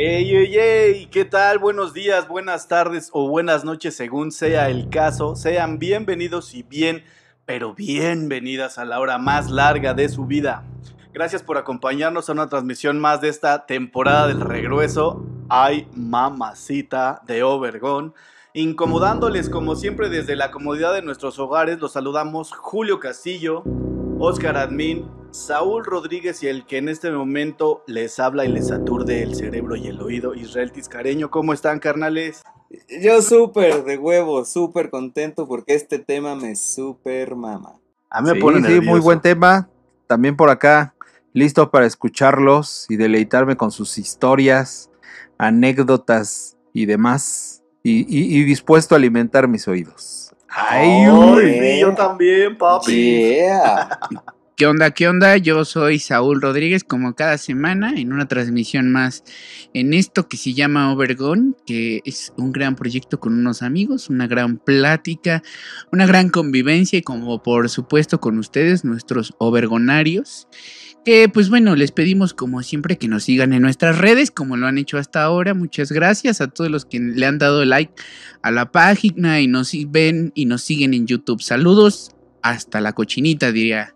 Ey, ey, ey, ¿qué tal? Buenos días, buenas tardes o buenas noches, según sea el caso. Sean bienvenidos y bien, pero bienvenidas a la hora más larga de su vida. Gracias por acompañarnos a una transmisión más de esta temporada del regreso. Ay, mamacita de Obergón. Incomodándoles como siempre desde la comodidad de nuestros hogares, los saludamos Julio Castillo, Oscar Admin, Saúl Rodríguez y el que en este momento les habla y les aturde el cerebro y el oído, Israel Tiscareño. ¿Cómo están, carnales? Yo súper de huevo, súper contento porque este tema me súper mama. A mí me Sí, pone sí, muy buen tema. También por acá, listo para escucharlos y deleitarme con sus historias, anécdotas y demás. Y, y- y dispuesto a alimentar mis oídos. Ay, Ay, uy, eh. yo también, papi. Yeah. ¿Qué onda? ¿Qué onda? Yo soy Saúl Rodríguez, como cada semana, en una transmisión más en esto que se llama Overgone, que es un gran proyecto con unos amigos, una gran plática, una gran convivencia y como por supuesto con ustedes, nuestros overgonarios. Que pues bueno, les pedimos como siempre que nos sigan en nuestras redes, como lo han hecho hasta ahora. Muchas gracias a todos los que le han dado like a la página y nos ven y nos siguen en YouTube. Saludos hasta la cochinita, diría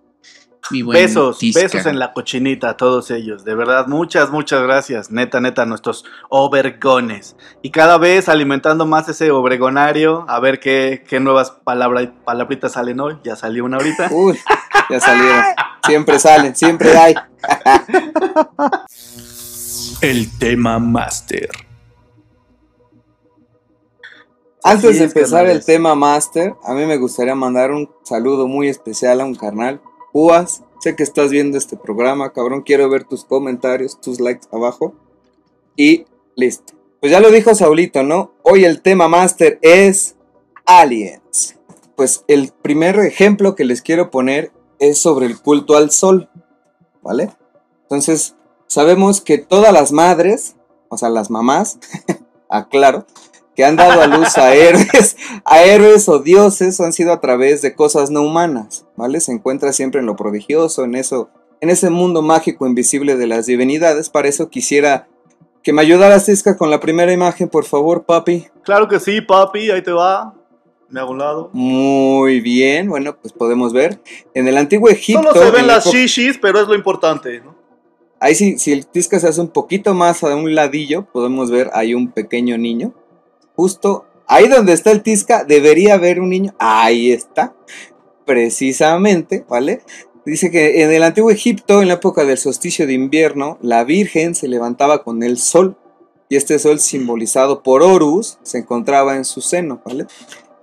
mi buen Besos, Tisca. besos en la cochinita a todos ellos. De verdad, muchas, muchas gracias. Neta, neta, nuestros obergones. Y cada vez alimentando más ese obregonario. A ver qué, qué nuevas palabra, palabritas salen hoy. Ya salió una ahorita. Uy, ya salieron. Siempre salen, siempre hay. El tema máster. Antes de empezar el tema master, a mí me gustaría mandar un saludo muy especial a un carnal. Púas, sé que estás viendo este programa, cabrón. Quiero ver tus comentarios, tus likes abajo. Y listo. Pues ya lo dijo Saulito, ¿no? Hoy el tema master es aliens. Pues el primer ejemplo que les quiero poner es sobre el culto al sol, ¿vale? Entonces, sabemos que todas las madres, o sea, las mamás, aclaro, que han dado a luz a héroes, a héroes o dioses han sido a través de cosas no humanas, ¿vale? Se encuentra siempre en lo prodigioso, en eso, en ese mundo mágico invisible de las divinidades. Para eso quisiera que me ayudaras, Tisca, con la primera imagen, por favor, papi. Claro que sí, papi. Ahí te va. Me hago un lado. Muy bien, bueno, pues podemos ver. En el antiguo Egipto. Solo se en ven la las shishis, pero es lo importante. ¿no? Ahí sí, si el Tisca se hace un poquito más a un ladillo, podemos ver ahí un pequeño niño. Justo ahí donde está el Tisca, debería haber un niño. Ahí está. Precisamente, ¿vale? Dice que en el antiguo Egipto, en la época del solsticio de invierno, la Virgen se levantaba con el sol. Y este sol, simbolizado por Horus, se encontraba en su seno, ¿vale?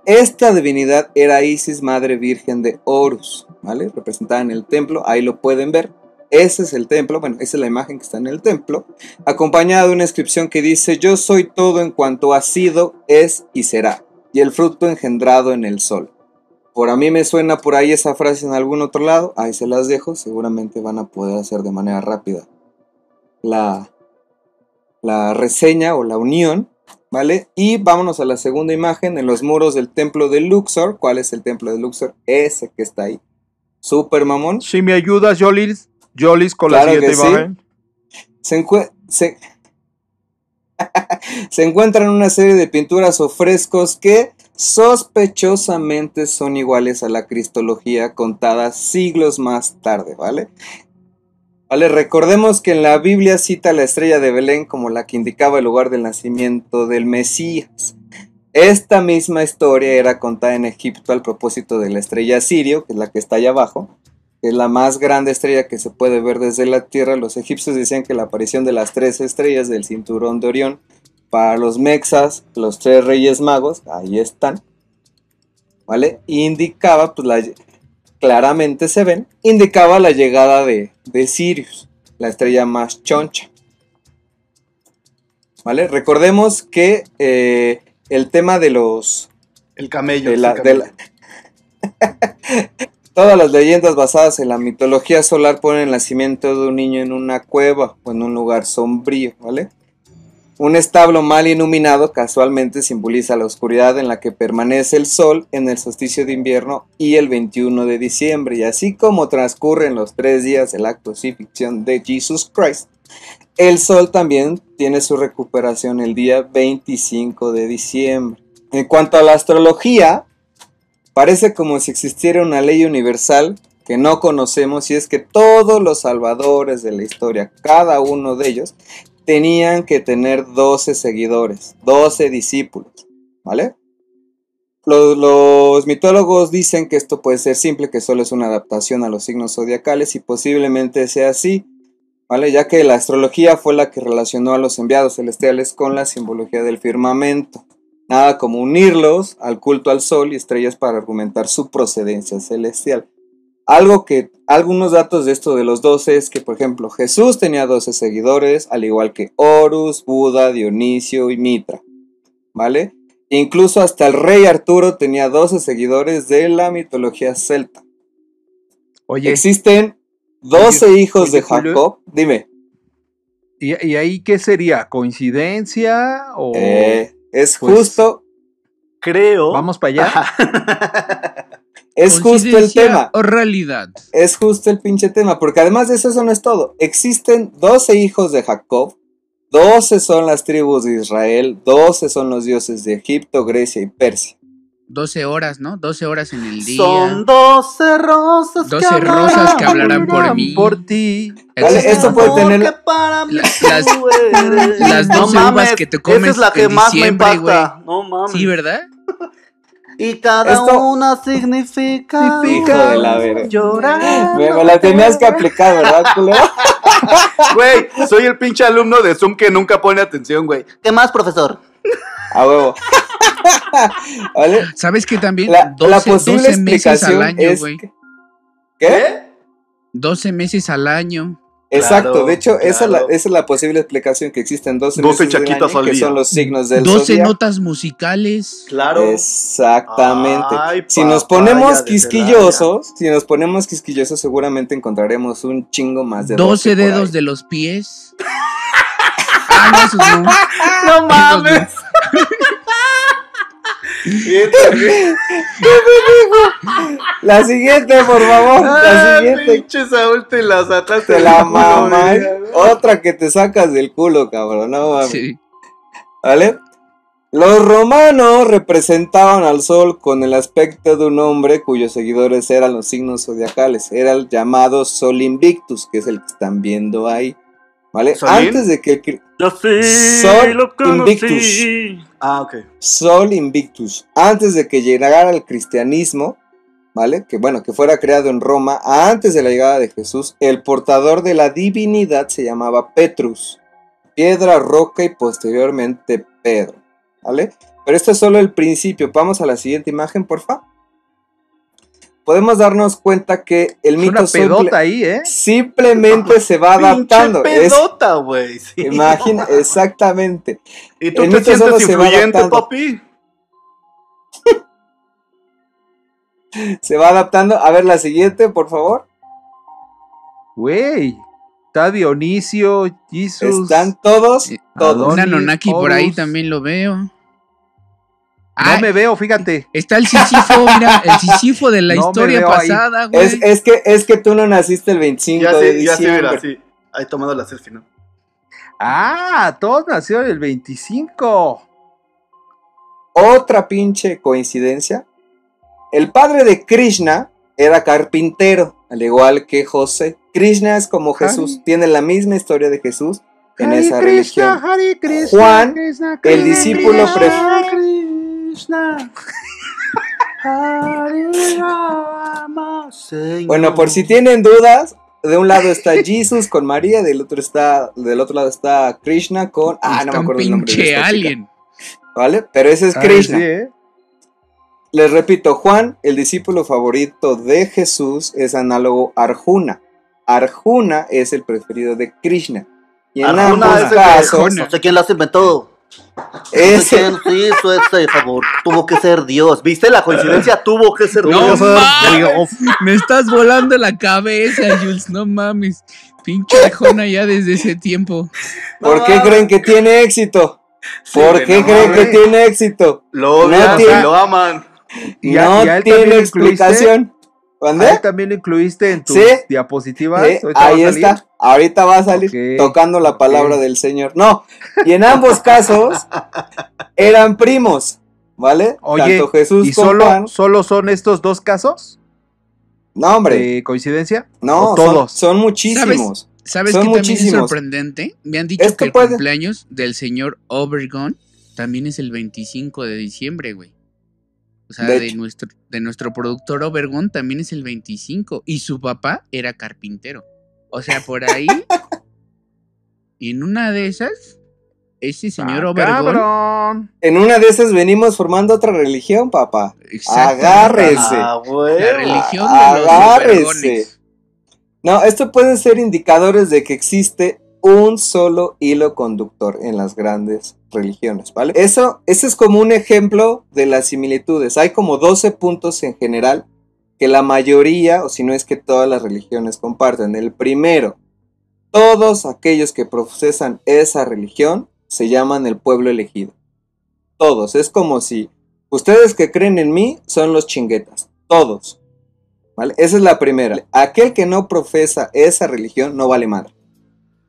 Esta divinidad era Isis, madre virgen de Horus, ¿vale? Representada en el templo, ahí lo pueden ver. Ese es el templo, bueno, esa es la imagen que está en el templo, acompañada de una inscripción que dice, yo soy todo en cuanto ha sido, es y será, y el fruto engendrado en el sol. Por a mí me suena por ahí esa frase en algún otro lado, ahí se las dejo, seguramente van a poder hacer de manera rápida la, la reseña o la unión, ¿vale? Y vámonos a la segunda imagen en los muros del templo de Luxor. ¿Cuál es el templo de Luxor? Ese que está ahí. Super mamón. Si me ayudas, Jolis, Jolis, con Claro la siguiente sí. imagen. Se- se encuentran una serie de pinturas o frescos que sospechosamente son iguales a la cristología contada siglos más tarde, ¿vale? Vale, recordemos que en la Biblia cita la estrella de Belén como la que indicaba el lugar del nacimiento del Mesías. Esta misma historia era contada en Egipto al propósito de la estrella Sirio, que es la que está allá abajo, que es la más grande estrella que se puede ver desde la Tierra. Los egipcios decían que la aparición de las tres estrellas del cinturón de Orión, para los mexas, los tres reyes magos, ahí están, ¿vale? Indicaba, pues la, claramente se ven, indicaba la llegada de, de Sirius, la estrella más choncha. ¿Vale? Recordemos que eh, el tema de los El camello. de sí, la- de camello. la- Todas las leyendas basadas en la mitología solar ponen el nacimiento de un niño en una cueva o en un lugar sombrío, ¿vale? Un establo mal iluminado casualmente simboliza la oscuridad en la que permanece el sol en el solsticio de invierno y el 21 de diciembre. Y así como transcurren los tres días de la crucifixión de Jesus Christ, el sol también tiene su recuperación el día 25 de diciembre. En cuanto a la astrología, Parece como si existiera una ley universal que no conocemos y es que todos los salvadores de la historia, cada uno de ellos, tenían que tener 12 seguidores, 12 discípulos, ¿vale? Los, los mitólogos dicen que esto puede ser simple, que solo es una adaptación a los signos zodiacales y posiblemente sea así, ¿vale? Ya que la astrología fue la que relacionó a los enviados celestiales con la simbología del firmamento. Nada como unirlos al culto al sol y estrellas para argumentar su procedencia celestial. Algo que, algunos datos de esto de los 12 es que, por ejemplo, Jesús tenía 12 seguidores, al igual que Horus, Buda, Dionisio y Mitra. ¿Vale? Incluso hasta el rey Arturo tenía 12 seguidores de la mitología celta. Oye, Existen 12 Oye, hijos oye, de. Jacob. Dime. ¿y, y ahí qué sería? ¿Coincidencia o eh, es pues, justo, Creo. vamos para allá? es justo el tema. O realidad. Es justo el pinche tema, porque además de eso, eso no es todo. Existen 12 hijos de Jacob, 12 son las tribus de Israel, 12 son los dioses de Egipto, Grecia y Persia. 12 horas, ¿no? 12 horas en el día. Son 12 rosas 12 rosas que hablarán por mí. Por ti. Vale, esto puede tener- Que La- las- las No 12 uvas mames, que te comes Esa es la que en más me impacta. No mames. Sí, ¿verdad? Y cada Esto- una significa. Hijo de la verga. Llorar. Me, me la tenías que aplicar, ¿verdad? Güey, soy el pinche alumno de Zoom que nunca pone atención, güey. ¿Qué más, profesor? A huevo. ¿Vale? ¿Sabes qué también? La, 12, la posible 12 meses al explicación año, es. güey. que- ¿Qué? 12 meses al año. Exacto, Claro, de hecho, esa, es la, claro. esa es la posible explicación que existen 12, 12 meses del chaquitas año, al que día. son los signos del 12 zodiaco. notas musicales. Claro. Exactamente. Ay, si nos ponemos quisquillosos, si nos ponemos quisquillosos, seguramente encontraremos un chingo más de 12 por dedos ahí. de los pies. ah, no, no. No mames. La siguiente, por favor. La Ay, siguiente. pinche Saúl, te la sacaste Te la mamá. Otra que te sacas del culo, cabrón. No mames. Sí. ¿Vale? Los romanos representaban al sol con el aspecto de un hombre cuyos seguidores eran los signos zodiacales. Era el llamado Sol Invictus, que es el que están viendo ahí. ¿Vale? ¿Solín? Antes de que Yo sí Sol lo. Invictus. Ah, ok. Sol Invictus, antes de que llegara el cristianismo, ¿vale? Que bueno, que fuera creado en Roma, antes de la llegada de Jesús, el portador de la divinidad se llamaba Petrus, piedra, roca y posteriormente Pedro, ¿vale? Pero esto es solo el principio. Vamos a la siguiente imagen, porfa. Podemos darnos cuenta que el Es mito una pedota ahí, ¿eh? simplemente se va adaptando. Pedota, güey. Sí. imagina, exactamente. ¿Y tú el te mito solo sientes se va influyente, adaptando. papi? Se va adaptando. A ver la siguiente, por favor. Güey. Está Dionisio, Jesus. Están todos, Sí. todos. Un Anunnaki por ahí también lo veo. No Ah, me veo, fíjate. Está el Sísifo, mira, el Sísifo de la No historia pasada, güey. Es, es que, es que tú no naciste el 25 Ya de sí, ya sí, diciembre. mira, sí. Ahí tomando la selfie, ¿no? Ah, todos nacieron el 25. Otra pinche coincidencia. El padre de Krishna era carpintero, al igual que José. Krishna es como Jesús, Ay. tiene la misma historia de Jesús en Hare esa Krishna, religión. Hare Krishna, Juan, Krishna, el discípulo Krishna. Bueno, por si tienen dudas, de un lado está Jesus con María, del otro está, del otro lado está Krishna con, ah, no me acuerdo el nombre de pinche esta chica, alien. ¿vale? Pero ese es Ay, Krishna. sí, ¿eh? Les repito, Juan, el discípulo favorito de Jesús, es análogo a Arjuna. Arjuna es el preferido de Krishna. Y en Arjuna ambos es el que- casos. No sé quién las inventó. Ese, ¿Quién hizo este favor? Tuvo que ser Dios. ¿Viste la coincidencia? Tuvo que ser No Dios. mames, me estás volando la cabeza, Jules, no mames. Pinche Arjona ya desde ese tiempo. ¿por No qué mames. creen que tiene éxito? ¿Por qué no creen que tiene éxito? Lo odian, No tiene- lo aman. Y a- no y a él tiene explicación. ¿A ¿Dónde? también lo incluiste en tus Sí. diapositivas? Ahí salir. está. Ahorita va a salir tocando la palabra del Señor. No, y en ambos casos eran primos, ¿vale? Oye, Tanto Jesús ¿y solo, Juan. solo son estos dos casos No, hombre, de coincidencia? no, son- todos. Son, muchísimos. ¿Sabes Son qué también es sorprendente? Me han dicho que el puede- cumpleaños del señor Obergon también es el 25 de diciembre, güey. O sea, De nuestro, de nuestro productor Obergon también es el 25. Y su papá era carpintero. O sea, por ahí, en una de esas, ese señor Ah, cabrón. En una de esas venimos formando otra religión, papá. Agárrese. Ah. La religión de los Agárrese. Obergones. No, esto pueden ser indicadores de que existe un solo hilo conductor en las grandes religiones, ¿vale? Eso, ese es como un ejemplo de las similitudes. Hay como 12 puntos en general que la mayoría, o si no es que todas las religiones comparten. El primero, todos aquellos que profesan esa religión se llaman el pueblo elegido. Todos, es como si ustedes que creen en mí son los chinguetas, todos. ¿Vale? Esa es la primera. Aquel que no profesa esa religión no vale madre.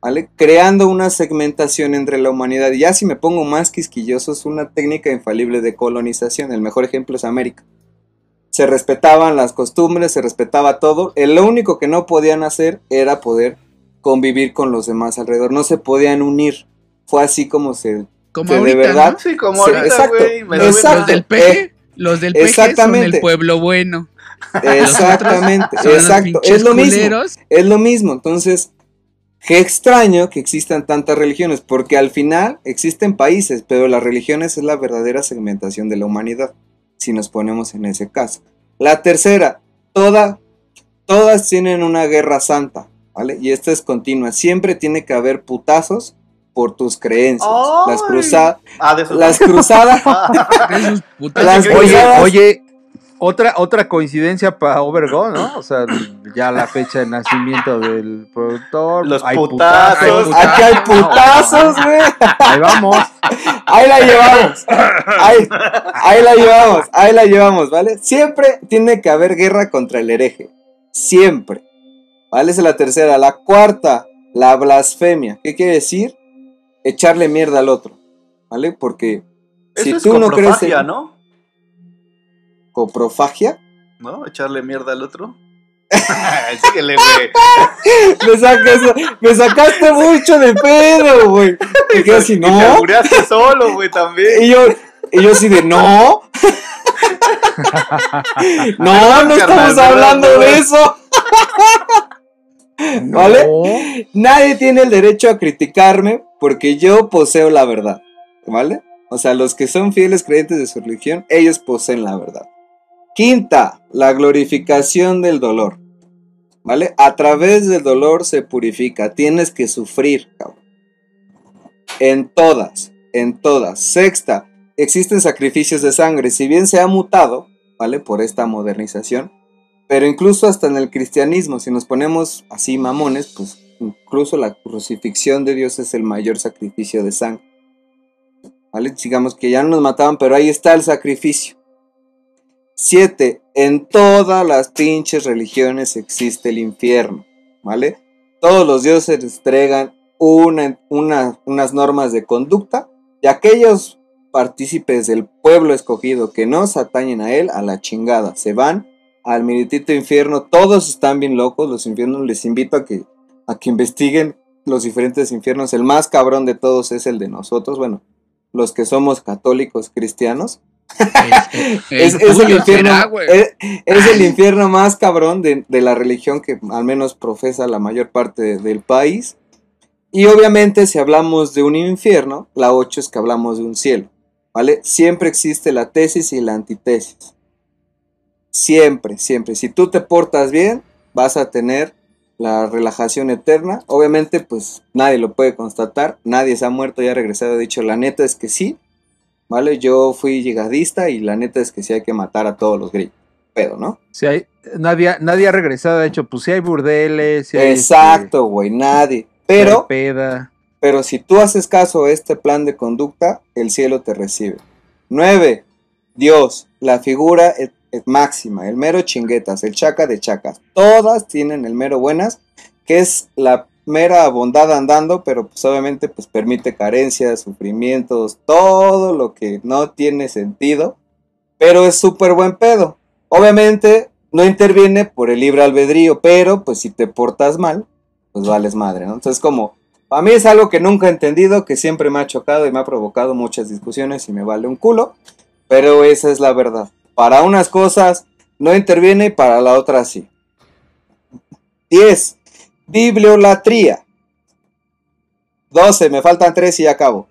¿Vale? Creando una segmentación entre la humanidad. Y ya si me pongo más quisquilloso, es una técnica infalible de colonización. El mejor ejemplo es América. Se respetaban las costumbres, se respetaba todo. El lo único que no podían hacer era poder convivir con los demás alrededor. No se podían unir. Fue así como se... Como que de verdad- ¿no? Sí, como ahorita, exacto, güey. Los, del peje, los del peje son exactamente. el pueblo bueno. Exactamente, exacto. Es lo mismo. Es lo mismo, entonces, qué extraño que existan tantas religiones, porque al final existen países, pero las religiones es la verdadera segmentación de la humanidad, si nos ponemos en ese caso. La tercera, toda, todas tienen una guerra santa, ¿vale? Y esta es continua, siempre tiene que haber putazos por tus creencias. Las cruzadas, Ah, las cruzadas, Las que- Oye, cruzadas- oye, otra, otra coincidencia para Obergon, ¿no? O sea, ya la fecha de nacimiento del productor. Los hay putazos. aquí hay putazos, güey. Ahí vamos. Ahí la llevamos. Ahí, ahí la llevamos. Ahí la llevamos, ¿vale? Siempre tiene que haber guerra contra el hereje. Siempre. ¿Vale? Esa es la tercera. La cuarta, la blasfemia. ¿Qué quiere decir? Echarle mierda al otro. ¿Vale? Porque si es tú no crees en ¿no? Coprofagia, ¿No? Echarle mierda al otro. Síguele, güey. me, sacas- me sacaste mucho de pedo, güey. Me quedé así, Y te no. albureaste solo, güey, también. Y yo, y yo así de, no. no, no estamos hablando de eso. ¿Vale? No. Nadie tiene el derecho a criticarme porque yo poseo la verdad. ¿Vale? O sea, los que son fieles creyentes de su religión, ellos poseen la verdad. Quinta, la glorificación del dolor. ¿Vale? A través del dolor se purifica. Tienes que sufrir, cabrón. En todas, en todas. Sexta, existen sacrificios de sangre. Si bien se ha mutado, ¿vale? Por esta modernización. Pero incluso hasta en el cristianismo, si nos ponemos así mamones, pues incluso la crucifixión de Dios es el mayor sacrificio de sangre. ¿Vale? Digamos que ya no nos mataban, pero ahí está el sacrificio. Siete, en todas las pinches religiones existe el infierno. ¿Vale? Todos los dioses entregan una, una- unas normas de conducta y aquellos partícipes del pueblo escogido que no se atañen a él, a la chingada, se van al meritito infierno. Todos están bien locos, los infiernos. Les invito a que, a que investiguen los diferentes infiernos. El más cabrón de todos es el de nosotros. Bueno, los que somos católicos cristianos. Es, es el infierno, será, es, es el infierno más cabrón de, de la religión que al menos profesa la mayor parte de- del país. Y obviamente si hablamos de un infierno, la 8 es que hablamos de un cielo. ¿Vale? Siempre existe la tesis y la antitesis. Siempre, siempre. Si tú te portas bien, vas a tener la relajación eterna. Obviamente, pues nadie lo puede constatar. Nadie se ha muerto y ha regresado. De hecho, la neta es que sí. ¿Vale? Yo fui llegadista y la neta es que sí hay que matar a todos los gringos. Pero, ¿no? Si hay, nadie, nadie ha regresado, de hecho, pues si hay burdeles, si hay Exacto, güey, nadie. este, Pero, peda. pero si tú haces caso a este plan de conducta, el cielo te recibe. 9. Dios, la figura es- es máxima, el mero chinguetas, el chaca de chacas. Todas tienen el mero buenas, que es la mera bondad andando, pero pues obviamente pues permite carencias, sufrimientos, todo lo que no tiene sentido, pero es súper buen pedo. Obviamente no interviene por el libre albedrío, pero pues si te portas mal, pues vales madre, ¿no? Entonces como, a mí es algo que nunca he entendido, que siempre me ha chocado y me ha provocado muchas discusiones y me vale un culo, pero esa es la verdad. Para unas cosas no interviene y para la otra sí. 10. Bibliolatría. 12. Me faltan 3 y ya acabo.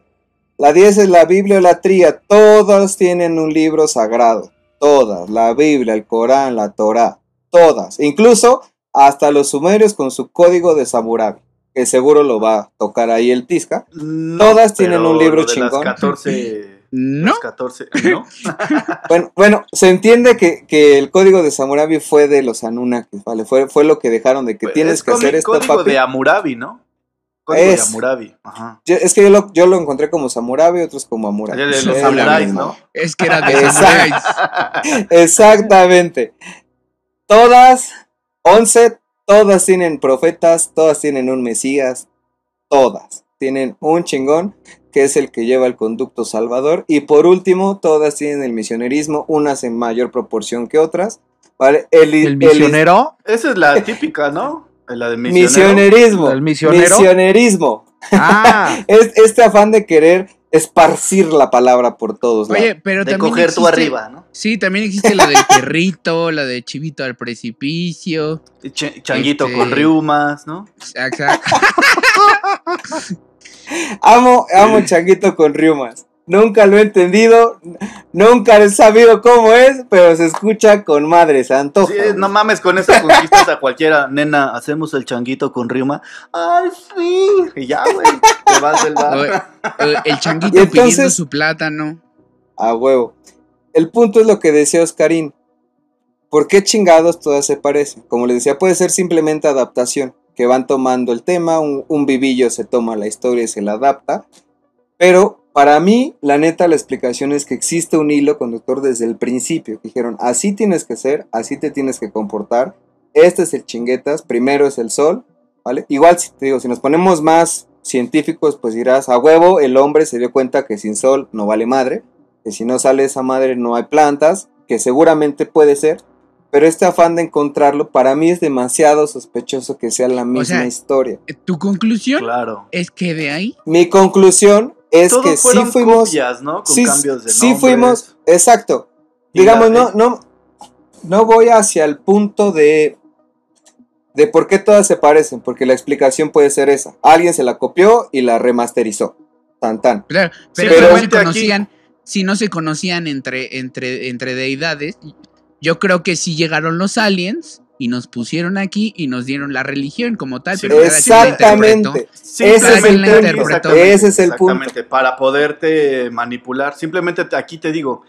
La 10 es la bibliolatría. Todas tienen un libro sagrado. Todas. La Biblia, el Corán, la Torá. Todas. Incluso hasta los sumerios con su código de Samurabi. Que seguro lo va a tocar ahí el Tisca. No, Todas tienen un libro lo de chingón. Las 14. No, Las 14, ¿no? Bueno, bueno, se entiende que, que el código de Samurabi fue de los Anunnakis, ¿vale? Fue, fue lo que dejaron de que tienes Es que hacer código- esto, código papi. de Hammurabi, ¿no? Código Es. de Hammurabi. Ajá. Yo- es que yo lo, yo lo encontré como Samurabi, otros como Hammurabi. De los samuráis, misma. ¿no? es que era de samuráis. Exactamente. Todas, 11, todas tienen profetas, todas tienen un Mesías, todas tienen un chingón que es el que lleva el conducto salvador. Y por último, todas tienen el misionerismo, unas en mayor proporción que otras. ¿Vale? El, El misionero, Esa es la típica, ¿no? La de misionero. misionerismo. ¿El misionero? Misionerismo. ah, Es este afán de querer esparcir la palabra por todos lados. Oye, pero De también coger tú arriba, ¿no? Sí, también existe la del perrito, la de chivito al precipicio. Ch- changuito Este- con riumas, ¿no? Exacto. Amo, amo Changuito con riumas. Nunca lo he entendido, nunca he sabido cómo es, pero se escucha con madre, se antoja. Sí, no mames, con eso conquistas a cualquiera. Nena, hacemos el changuito con riuma. ¡Ay, sí! Y ya, güey, te vas del bar. el changuito entonces- pidiendo su plátano. A huevo. El punto es lo que decía Oscarín. ¿Por qué chingados todas se parecen? Como les decía, puede ser simplemente adaptación, que van tomando el tema, un, un vivillo se toma la historia y se la adapta. Pero para mí, la neta, la explicación es que existe un hilo conductor desde el principio. Dijeron, así tienes que ser, así te tienes que comportar. Este es el chinguetas, primero es el sol, ¿vale? Igual, si te digo, si nos ponemos más científicos, pues dirás, a huevo, el hombre se dio cuenta que sin sol no vale madre que si no sale esa madre no hay plantas, que seguramente puede ser, pero este afán de encontrarlo para mí es demasiado sospechoso que sea la misma sea, historia. Tu conclusión Claro. es que de ahí Mi conclusión es Todos que sí fuimos, copias, ¿no? Con sí, cambios de sí fuimos, exacto. Y Digamos, no, no, no voy hacia el punto de de por qué todas se parecen, porque la explicación puede ser esa. Alguien se la copió y la remasterizó. Tan tan. Claro, Sí, pero, pero si no se aquí- conocían, si no se conocían entre, entre, entre deidades, yo creo que sí llegaron los aliens y nos pusieron aquí y nos dieron la religión como tal. Sí, pero. Exactamente. Sí, Ese es el punto. Ese es el punto. exactamente, Para poderte manipular. Simplemente te- aquí te digo,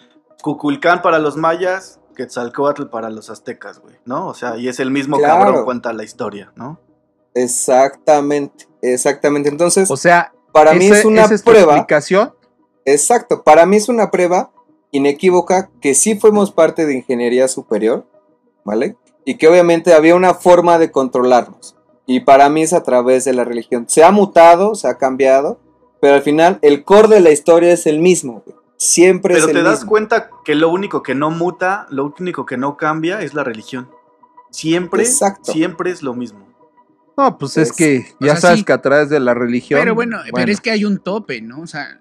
Cuculcán para los mayas, Quetzalcoatl para los aztecas, güey, ¿no? O sea, y es el mismo Claro. cabrón cuenta la historia, ¿no? Exactamente, exactamente. Entonces, o sea, para mí es una esa es tu prueba. explicación. Exacto, para mí es una prueba inequívoca que sí fuimos parte de ingeniería superior, ¿vale? Y que obviamente había una forma de controlarnos. Y para mí es a través de la religión. Se ha mutado, se ha cambiado, pero al final el core de la historia es el mismo, güey. Siempre Pero es el te das mismo. cuenta que lo único que no muta, lo único que no cambia es la religión. Siempre, Exacto. siempre es lo mismo. No, pues es Es- que o ya sea, sabes sí. que a través de la religión. Pero bueno, pero es que hay un tope, ¿no? O sea,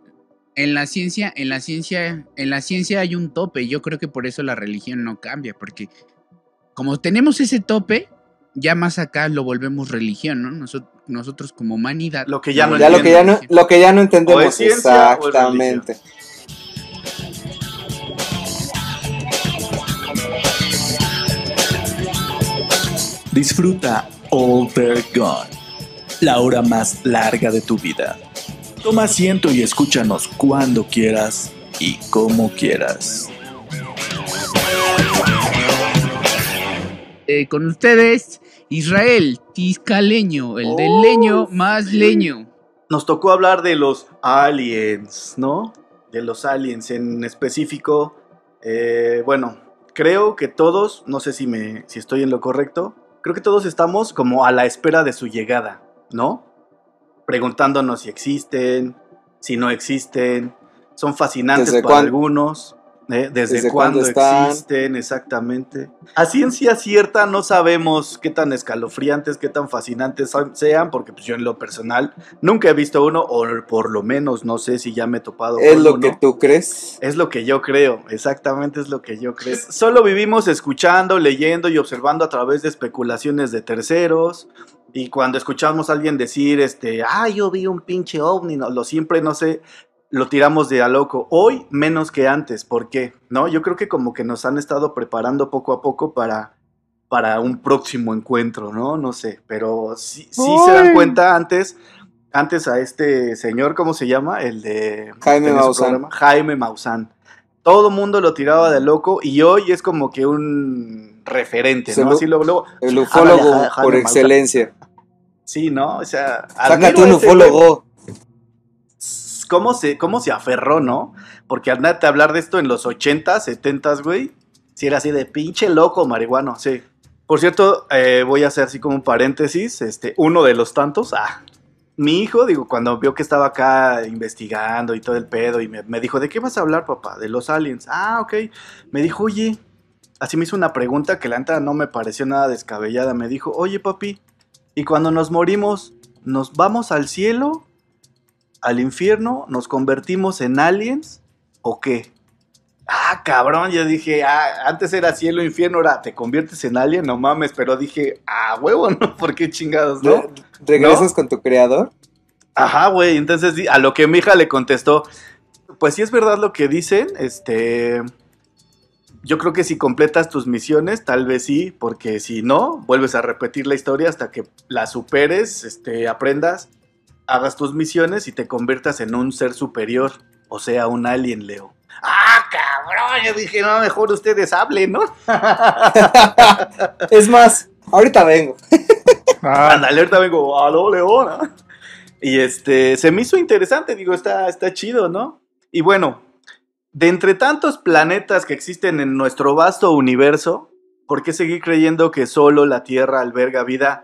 en la ciencia, en la ciencia, en la ciencia hay un tope. Yo creo que por eso la religión no cambia, porque como tenemos ese tope, ya más acá lo volvemos religión, ¿no? Nosotros, nosotros como humanidad. Lo que ya no Ya lo que ya no, lo que ya no entendemos. O o Exactamente. Disfruta All They're Gone, la hora más larga de tu vida. Toma asiento y escúchanos cuando quieras, y como quieras. Eh, con ustedes, Israel Tiscaleño, el del Oh, leño más sí. leño. Nos tocó hablar de los aliens, ¿no? De los aliens en específico. eh, bueno, creo que todos, no sé si, me, si estoy en lo correcto, creo que todos estamos como a la espera de su llegada, ¿no? Preguntándonos si existen, si no existen, son fascinantes ¿Desde para cuán- algunos. ¿eh? ¿Desde, ¿Desde cuándo existen? Exactamente. A ciencia cierta no sabemos qué tan escalofriantes, qué tan fascinantes sean, porque pues, yo en lo personal nunca he visto uno, o por lo menos no sé si ya me he topado Es con lo uno. que tú crees. Es lo que yo creo, exactamente es lo que yo creo. Solo vivimos escuchando, leyendo y observando a través de especulaciones de terceros. Y cuando escuchamos a alguien decir, este, ah, yo vi un pinche ovni, no, lo siempre, no sé, lo tiramos de a loco. Hoy menos que antes, ¿por qué? ¿No? Yo creo que como que nos han estado preparando poco a poco para, para un próximo encuentro, ¿no? No sé, pero sí, sí se dan cuenta antes, antes a este señor, ¿cómo se llama? El de... Jaime Maussan. programa, Jaime Maussan. Todo mundo lo tiraba de loco y hoy es como que un referente, ¿no? lo- Así luego, El ufólogo por Maussan. Sí, ¿no? O sea, Sácate un ufólogo. ¿Cómo se, cómo se aferró, no? Porque andate a hablar de esto en los 80, 70, güey. Si era así de pinche loco marihuano, sí. Por cierto, eh, voy a hacer así como un paréntesis, este, uno de los tantos. Ah, mi hijo, digo, cuando vio que estaba acá investigando y todo el pedo, y me, me dijo, ¿de qué vas a hablar, papá? De los aliens. Ah, ok. Me dijo, oye, así me hizo una pregunta que la neta no me pareció nada descabellada. Me dijo, oye, papi, ¿y cuando nos morimos, nos vamos al cielo, al infierno, nos convertimos en aliens o qué? Ah, cabrón, yo dije, ah, antes era cielo, infierno, ahora te conviertes en alien, no mames, pero dije, ah, huevo, ¿no? ¿Por qué chingados, no? Re- ¿Regresas con tu creador? Ajá, güey. Entonces, a lo que mi hija le contestó, pues si es verdad lo que dicen, este. Yo creo que si completas tus misiones, tal vez sí, porque si no, vuelves a repetir la historia hasta que la superes, este, aprendas, hagas tus misiones y te conviertas en un ser superior, o sea, un alien, Leo. Ah, cabrón, yo dije, no, mejor ustedes hablen, ¿no? Es más, ahorita vengo. Ah, Anda, alerta, vengo, aló, Leona. Y este, se me hizo interesante, digo, está, está chido, ¿no? Y bueno, de entre tantos planetas que existen en nuestro vasto universo, ¿por qué seguir creyendo que solo la Tierra alberga vida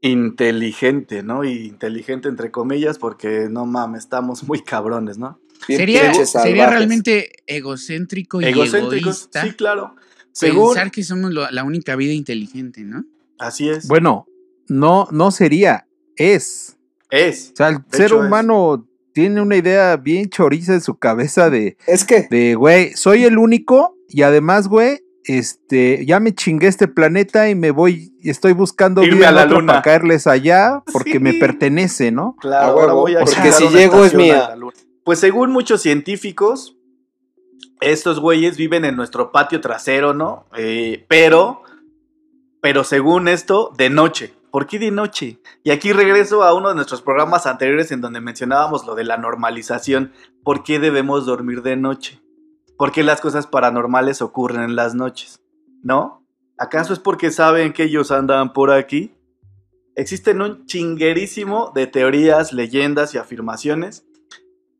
inteligente, ¿no? Y inteligente entre comillas, porque no mames, estamos muy cabrones, ¿no? Sería, realmente egocéntrico y egoísta sí, claro. Según, pensar que somos lo- la única vida inteligente, ¿no? así es. bueno, no, no sería, es. es. O sea, el ser hecho, es. Tiene una idea bien choriza en su cabeza de, Es que, de, güey, soy el único y además, güey, este, ya me chingué este planeta y me voy, y estoy buscando Irme vida a la otro luna. para caerles allá porque Sí. me pertenece, ¿no? Claro, ahora voy a porque si llego es mía. Pues según muchos científicos, estos güeyes viven en nuestro patio trasero, ¿no? Eh, pero, pero según esto, de noche. ¿Por qué de noche? Y aquí regreso a uno de nuestros programas anteriores en donde mencionábamos lo de la normalización. ¿Por qué debemos dormir de noche? ¿Por qué las cosas paranormales ocurren en las noches? ¿No? ¿Acaso es porque saben que ellos andan por aquí? Existen un chinguerísimo de teorías, leyendas y afirmaciones,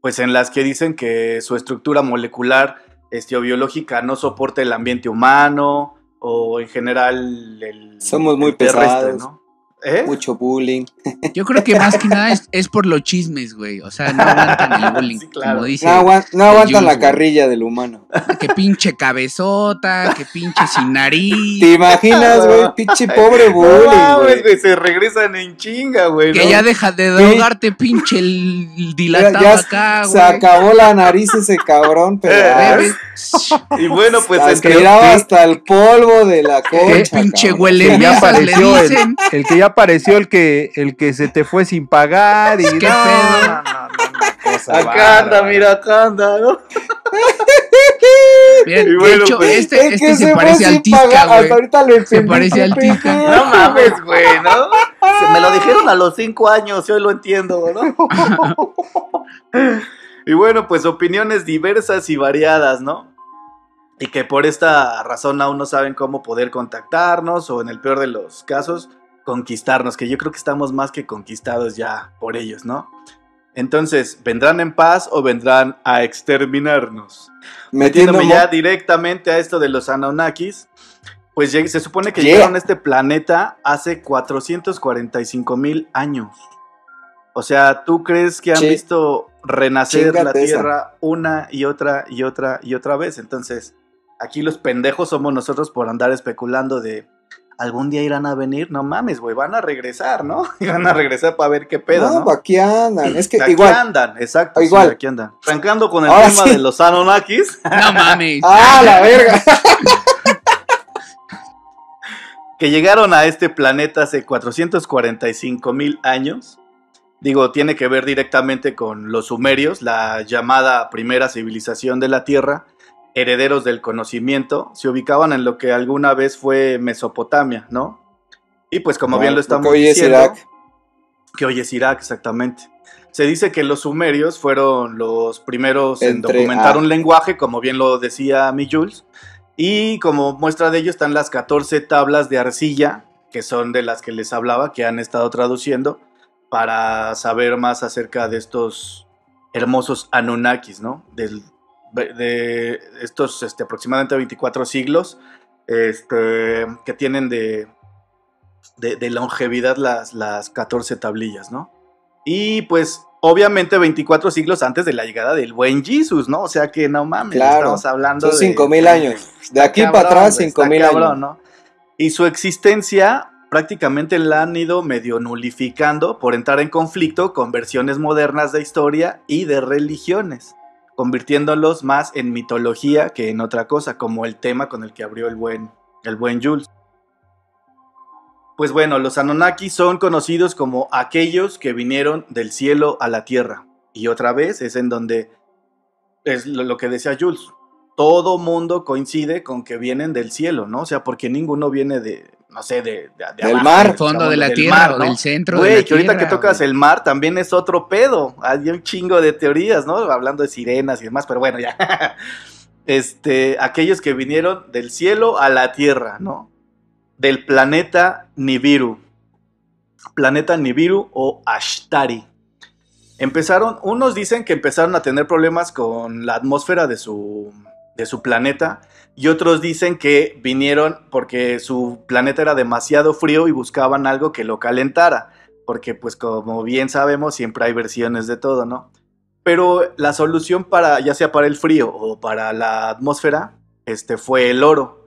pues en las que dicen que su estructura molecular este, o biológica no soporta el ambiente humano o en general el Somos muy el terrestre, pesados. ¿no? ¿Eh? mucho bullying. Yo creo que más que nada es, es por los chismes, güey. O sea, no aguantan el bullying. Sí, claro. Como dice, No, aguan- no aguantan Jules, la güey. carrilla del humano. que pinche cabezota, que pinche sin nariz. ¿Te imaginas, güey? Pinche pobre bullying, güey. güey, se regresan en chinga, güey. Que ¿no? ya deja de drogarte, pinche el dilatado ya acá, se güey. acabó la nariz ese cabrón, pero Eh. Y bueno, pues tiraba hasta el polvo de la Qué concha. pinche cabrón. huele ya apareció el que ya apareció el que el que se te fue sin pagar y ¿Qué no, pedo? no, no, no, una cosa Acá anda, mira, acá anda, ¿no? Y de bueno, hecho, pues, este, Es este se parece al Tisca, güey. Ahorita le Se parece al Tisca. No mames, güey, ¿no? Se me lo dijeron a los cinco años, yo lo entiendo, ¿no? Y bueno, pues opiniones diversas y variadas, ¿no? Y que por esta razón aún no saben cómo poder contactarnos o en el peor de los casos, conquistarnos, que yo creo que estamos más que conquistados ya por ellos, ¿no? Entonces, ¿vendrán en paz o vendrán a exterminarnos? Metiéndome ya directamente a esto de los Anunnakis, pues se supone que Yeah. llegaron a este planeta hace 445 mil años. O sea, ¿tú crees que han Sí. visto renacer la esa. Tierra una y otra y otra y otra vez? Entonces, aquí los pendejos somos nosotros por andar especulando de algún día irán a venir. No mames, güey, van a regresar, ¿no? Y van a regresar para ver qué pedo, no, ¿no? aquí andan. Es que Aquí igual. andan, exacto. sí, Igual. aquí andan. Arrancando con el Ahora tema sí. de los Anunnakis. No mames. ¡Ah, la verga! que llegaron a este planeta hace 445 mil años. Digo, tiene que ver directamente con los sumerios, la llamada primera civilización de la Tierra, herederos del conocimiento, se ubicaban en lo que alguna vez fue Mesopotamia, ¿no? Y pues como bien lo estamos que hoy es Irak. que hoy es Irak, exactamente. Se dice que los sumerios fueron los primeros en documentar ah. un lenguaje, como bien lo decía mi Jules. Y como muestra de ello están las 14 tablas de arcilla, que son de las que les hablaba, que han estado traduciendo, para saber más acerca de estos hermosos Anunnakis, ¿no? Del- de estos este, aproximadamente 24 siglos este, que tienen de, de, de longevidad las, las 14 tablillas, ¿no? Y pues obviamente 24 siglos antes de la llegada del buen Jesus, ¿no? O sea que no mames, Claro, estamos hablando Son de... 5000 años. De aquí para atrás, güey, 5000 está años. ¿no? Y su existencia prácticamente la han ido medio nulificando por entrar en conflicto con versiones modernas de historia y de religiones, convirtiéndolos más en mitología que en otra cosa, como el tema con el que abrió el buen, el buen Jules. Pues bueno, los Anunnaki son conocidos como aquellos que vinieron del cielo a la tierra. Y otra vez es en donde es lo, que decía Jules. Todo mundo coincide con que vienen del cielo, ¿no? O sea, porque ninguno viene de, no sé, de, de, de Del abajo, mar. del fondo de la del tierra mar, o del centro de Güey, la que ahorita que tocas güey. el mar también es otro pedo. Hay un chingo de teorías, ¿no? Hablando de sirenas y demás, pero bueno, ya. Este, aquellos que vinieron del cielo a la tierra, ¿no? Del planeta Nibiru. Planeta Nibiru o Ashtari. Empezaron, unos dicen que empezaron a tener problemas con la atmósfera de su, de su planeta y otros dicen que vinieron porque su planeta era demasiado frío y buscaban algo que lo calentara, porque pues como bien sabemos siempre hay versiones de todo, ¿no? Pero la solución para, ya sea para el frío o para la atmósfera, este fue el oro,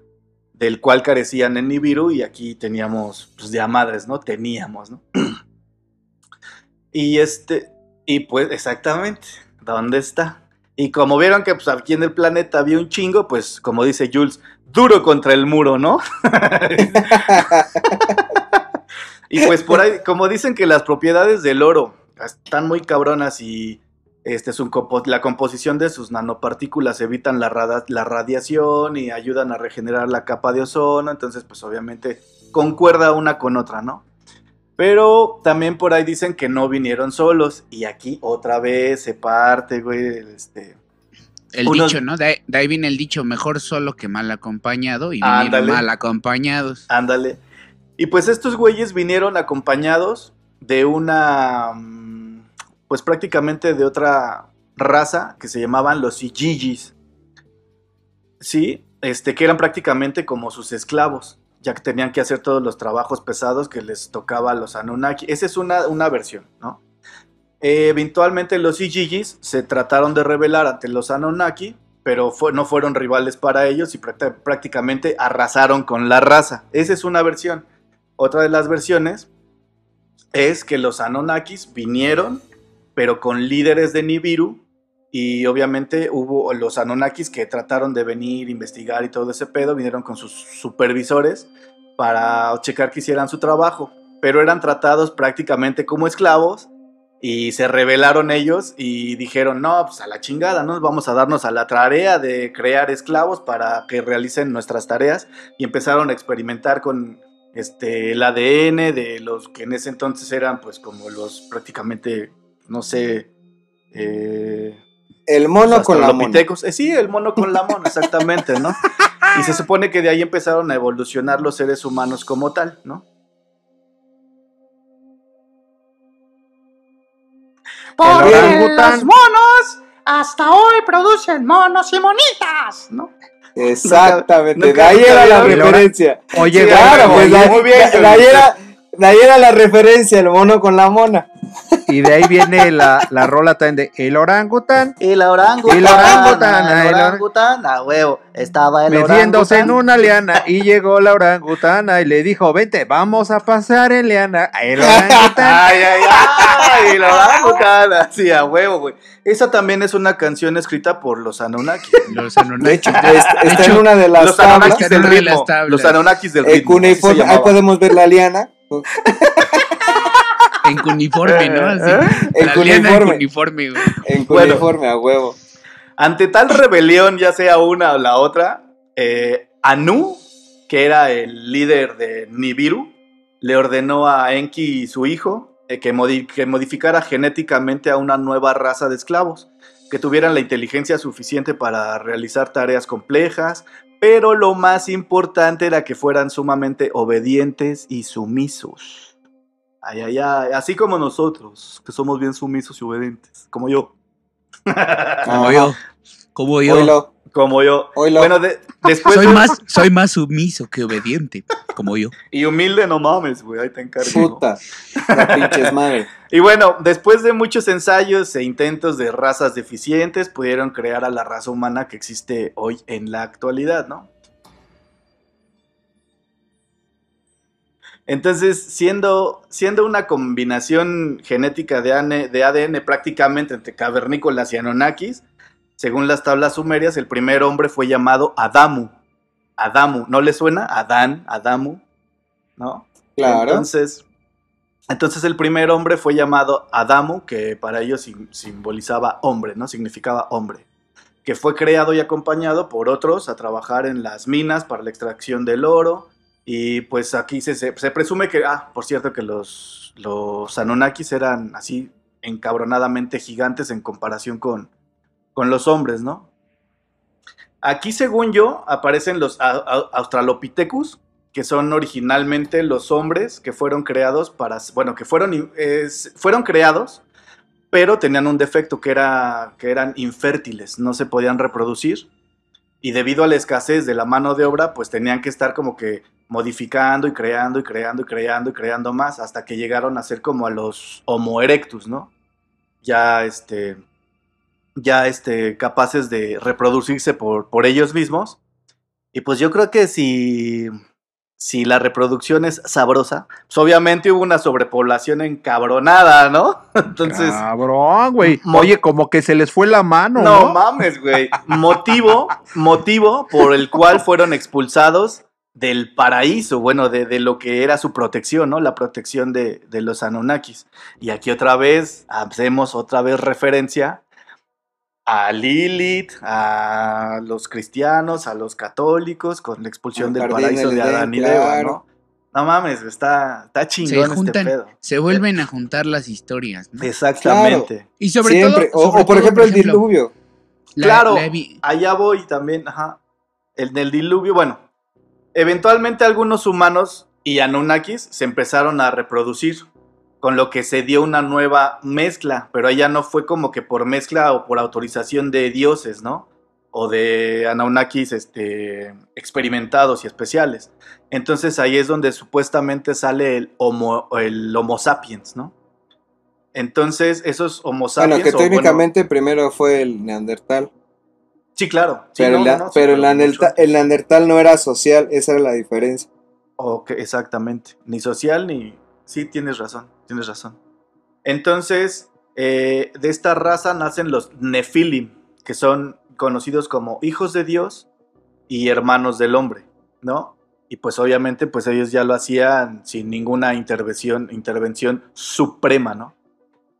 del cual carecían en Nibiru y aquí teníamos, pues de ¿no? Teníamos, ¿no? y este, y pues exactamente, ¿dónde está? Y como vieron que pues, aquí en el planeta había un chingo, pues como dice Jules, duro contra el muro, ¿no? y pues por ahí, como dicen que las propiedades del oro están muy cabronas y este, su la composición de sus nanopartículas evitan la, la radiación y ayudan a regenerar la capa de ozono, entonces pues obviamente concuerda una con otra, ¿no? Pero también por ahí dicen que no vinieron solos. Y aquí otra vez se parte, güey. Este, El unos- dicho, ¿no? De ahí, viene el dicho, mejor solo que mal acompañado. Y vinieron Ándale. mal acompañados. ándale. Y pues estos güeyes vinieron acompañados de una. mm, Pues prácticamente de otra raza que se llamaban los Ijijis. Sí, este, que eran prácticamente como sus esclavos, ya que tenían que hacer todos los trabajos pesados que les tocaba a los Anunnaki. Esa es una, una versión, ¿no? Eh, eventualmente los Ijijis se trataron de rebelar ante los Anunnaki, pero no fueron rivales para ellos y prácti- prácticamente arrasaron con la raza. Esa es una versión. Otra de las versiones es que los Anunnakis vinieron, pero con líderes de Nibiru, y obviamente hubo los Anunnakis que trataron de venir, investigar y todo ese pedo, vinieron con sus supervisores para checar que hicieran su trabajo, pero eran tratados prácticamente como esclavos y se rebelaron ellos y dijeron, no, pues a la chingada, ¿no? Vamos a darnos a la tarea de crear esclavos para que realicen nuestras tareas y empezaron a experimentar con este, el ADN de los que en ese entonces eran pues como los prácticamente, no sé, eh, El mono con la mona. Eh, sí, el mono con la mona, exactamente, ¿no? Y se supone que de ahí empezaron a evolucionar los seres humanos como tal, ¿no? Porque los monos hasta hoy producen monos y monitas, ¿no? Exactamente, Nunca- de ahí era la referencia. Oye, Claro, pues muy bien, de- de ahí era, de ahí era la referencia, el mono con la mona. y de ahí viene la, la rola también de El orangután. Y la orangutana. Y la orangutana, el el orang- orangutana, a huevo. Estaba el Metiéndose en orangután. una liana y llegó la orangutana y le dijo, vente, vamos a pasar en liana. El orangután. Ay, ay, ay, la orangutana. Sí, a huevo, güey. Esa también es una canción escrita por los Anunnaki. Los De Anunnaki. hecho, está, está en una de las los tablas. Anunnakis del ritmo. Los Anunnakis del El ritmo. ahí podemos ver la liana. En cuniforme, ¿no? Así. En en cuniforme. cuniforme, güey. En Bueno. cuneiforme, a huevo. Ante tal rebelión, ya sea una o la otra, eh, Anu, que era el líder de Nibiru, le ordenó a Enki y su hijo eh, que, modi- que modificara genéticamente a una nueva raza de esclavos, que tuvieran la inteligencia suficiente para realizar tareas complejas, pero lo más importante era que fueran sumamente obedientes y sumisos. Ay, ay, ay, así como nosotros, que somos bien sumisos y obedientes, como yo. Como yo. Como yo. Oilo, Como yo. Bueno, de- después Soy de- más, soy más sumiso que obediente, como yo. Y humilde no mames, güey, ahí te encargo. puta. La pinches madre. Y bueno, después de muchos ensayos e intentos de razas deficientes, pudieron crear a la raza humana que existe hoy en la actualidad, ¿no? Entonces, siendo, siendo una combinación genética de ADN, de ADN prácticamente entre cavernícolas y Anunnakis, según las tablas sumerias, el primer hombre fue llamado Adamu. Adamu, ¿no le suena? Adán, Adamu, ¿no? Claro. Entonces, entonces el primer hombre fue llamado Adamu, que para ellos sim- simbolizaba hombre, ¿no? Significaba hombre. Que fue creado y acompañado por otros a trabajar en las minas para la extracción del oro. Y pues aquí se, se, se presume que, ah, por cierto, que los, los Anunnakis eran así encabronadamente gigantes en comparación con, con los hombres, ¿no? Aquí, según yo, aparecen los Australopithecus, que son originalmente los hombres que fueron creados para, bueno, que fueron, fueron creados, pero tenían un defecto que era que eran infértiles, no se podían reproducir y debido a la escasez de la mano de obra, pues tenían que estar como que modificando y creando y creando y creando y creando más hasta que llegaron a ser como a los Homo erectus, ¿no? Ya este ya este capaces de reproducirse por, por ellos mismos. Y pues yo creo que si si la reproducción es sabrosa, pues obviamente hubo una sobrepoblación encabronada, ¿no? Entonces, Cabrón, güey. Oye, como que se les fue la mano, no, ¿no? mames, güey. Motivo, motivo por el cual fueron expulsados del paraíso, bueno, de, de lo que era su protección, ¿no? La protección de, de los Anunnakis. Y aquí otra vez hacemos otra vez referencia a Lilith, a los cristianos, a los católicos, con la expulsión del paraíso de Adán y Eva. ¿no? No mames, está, está chingón este juntan. pedo. Se vuelven a juntar las historias, ¿no? Exactamente. Y sobre Siempre. todo. o, sobre o por todo, ejemplo el diluvio. la- Claro. la allá voy también, ajá. El del diluvio, bueno, eventualmente algunos humanos y Anunnakis se empezaron a reproducir, con lo que se dio una nueva mezcla, pero ella no fue como que por mezcla o por autorización de dioses, ¿no? O de Anunnakis este, experimentados y especiales. Entonces ahí es donde supuestamente sale el Homo, el homo sapiens, ¿no? Entonces esos Homo sapiens... Bueno, que o, bueno, técnicamente primero fue el Neandertal. sí, claro. sí, pero no, la- no, no, sí, pero el, Neandertal, el Neandertal no era social, esa era la diferencia. Ok, exactamente. Ni social ni... Sí, tienes razón, tienes razón. Entonces, eh, de esta raza nacen los Nefilim, que son conocidos como hijos de Dios y hermanos del hombre, ¿no? Y pues obviamente, pues ellos ya lo hacían sin ninguna intervención, intervención suprema, ¿no?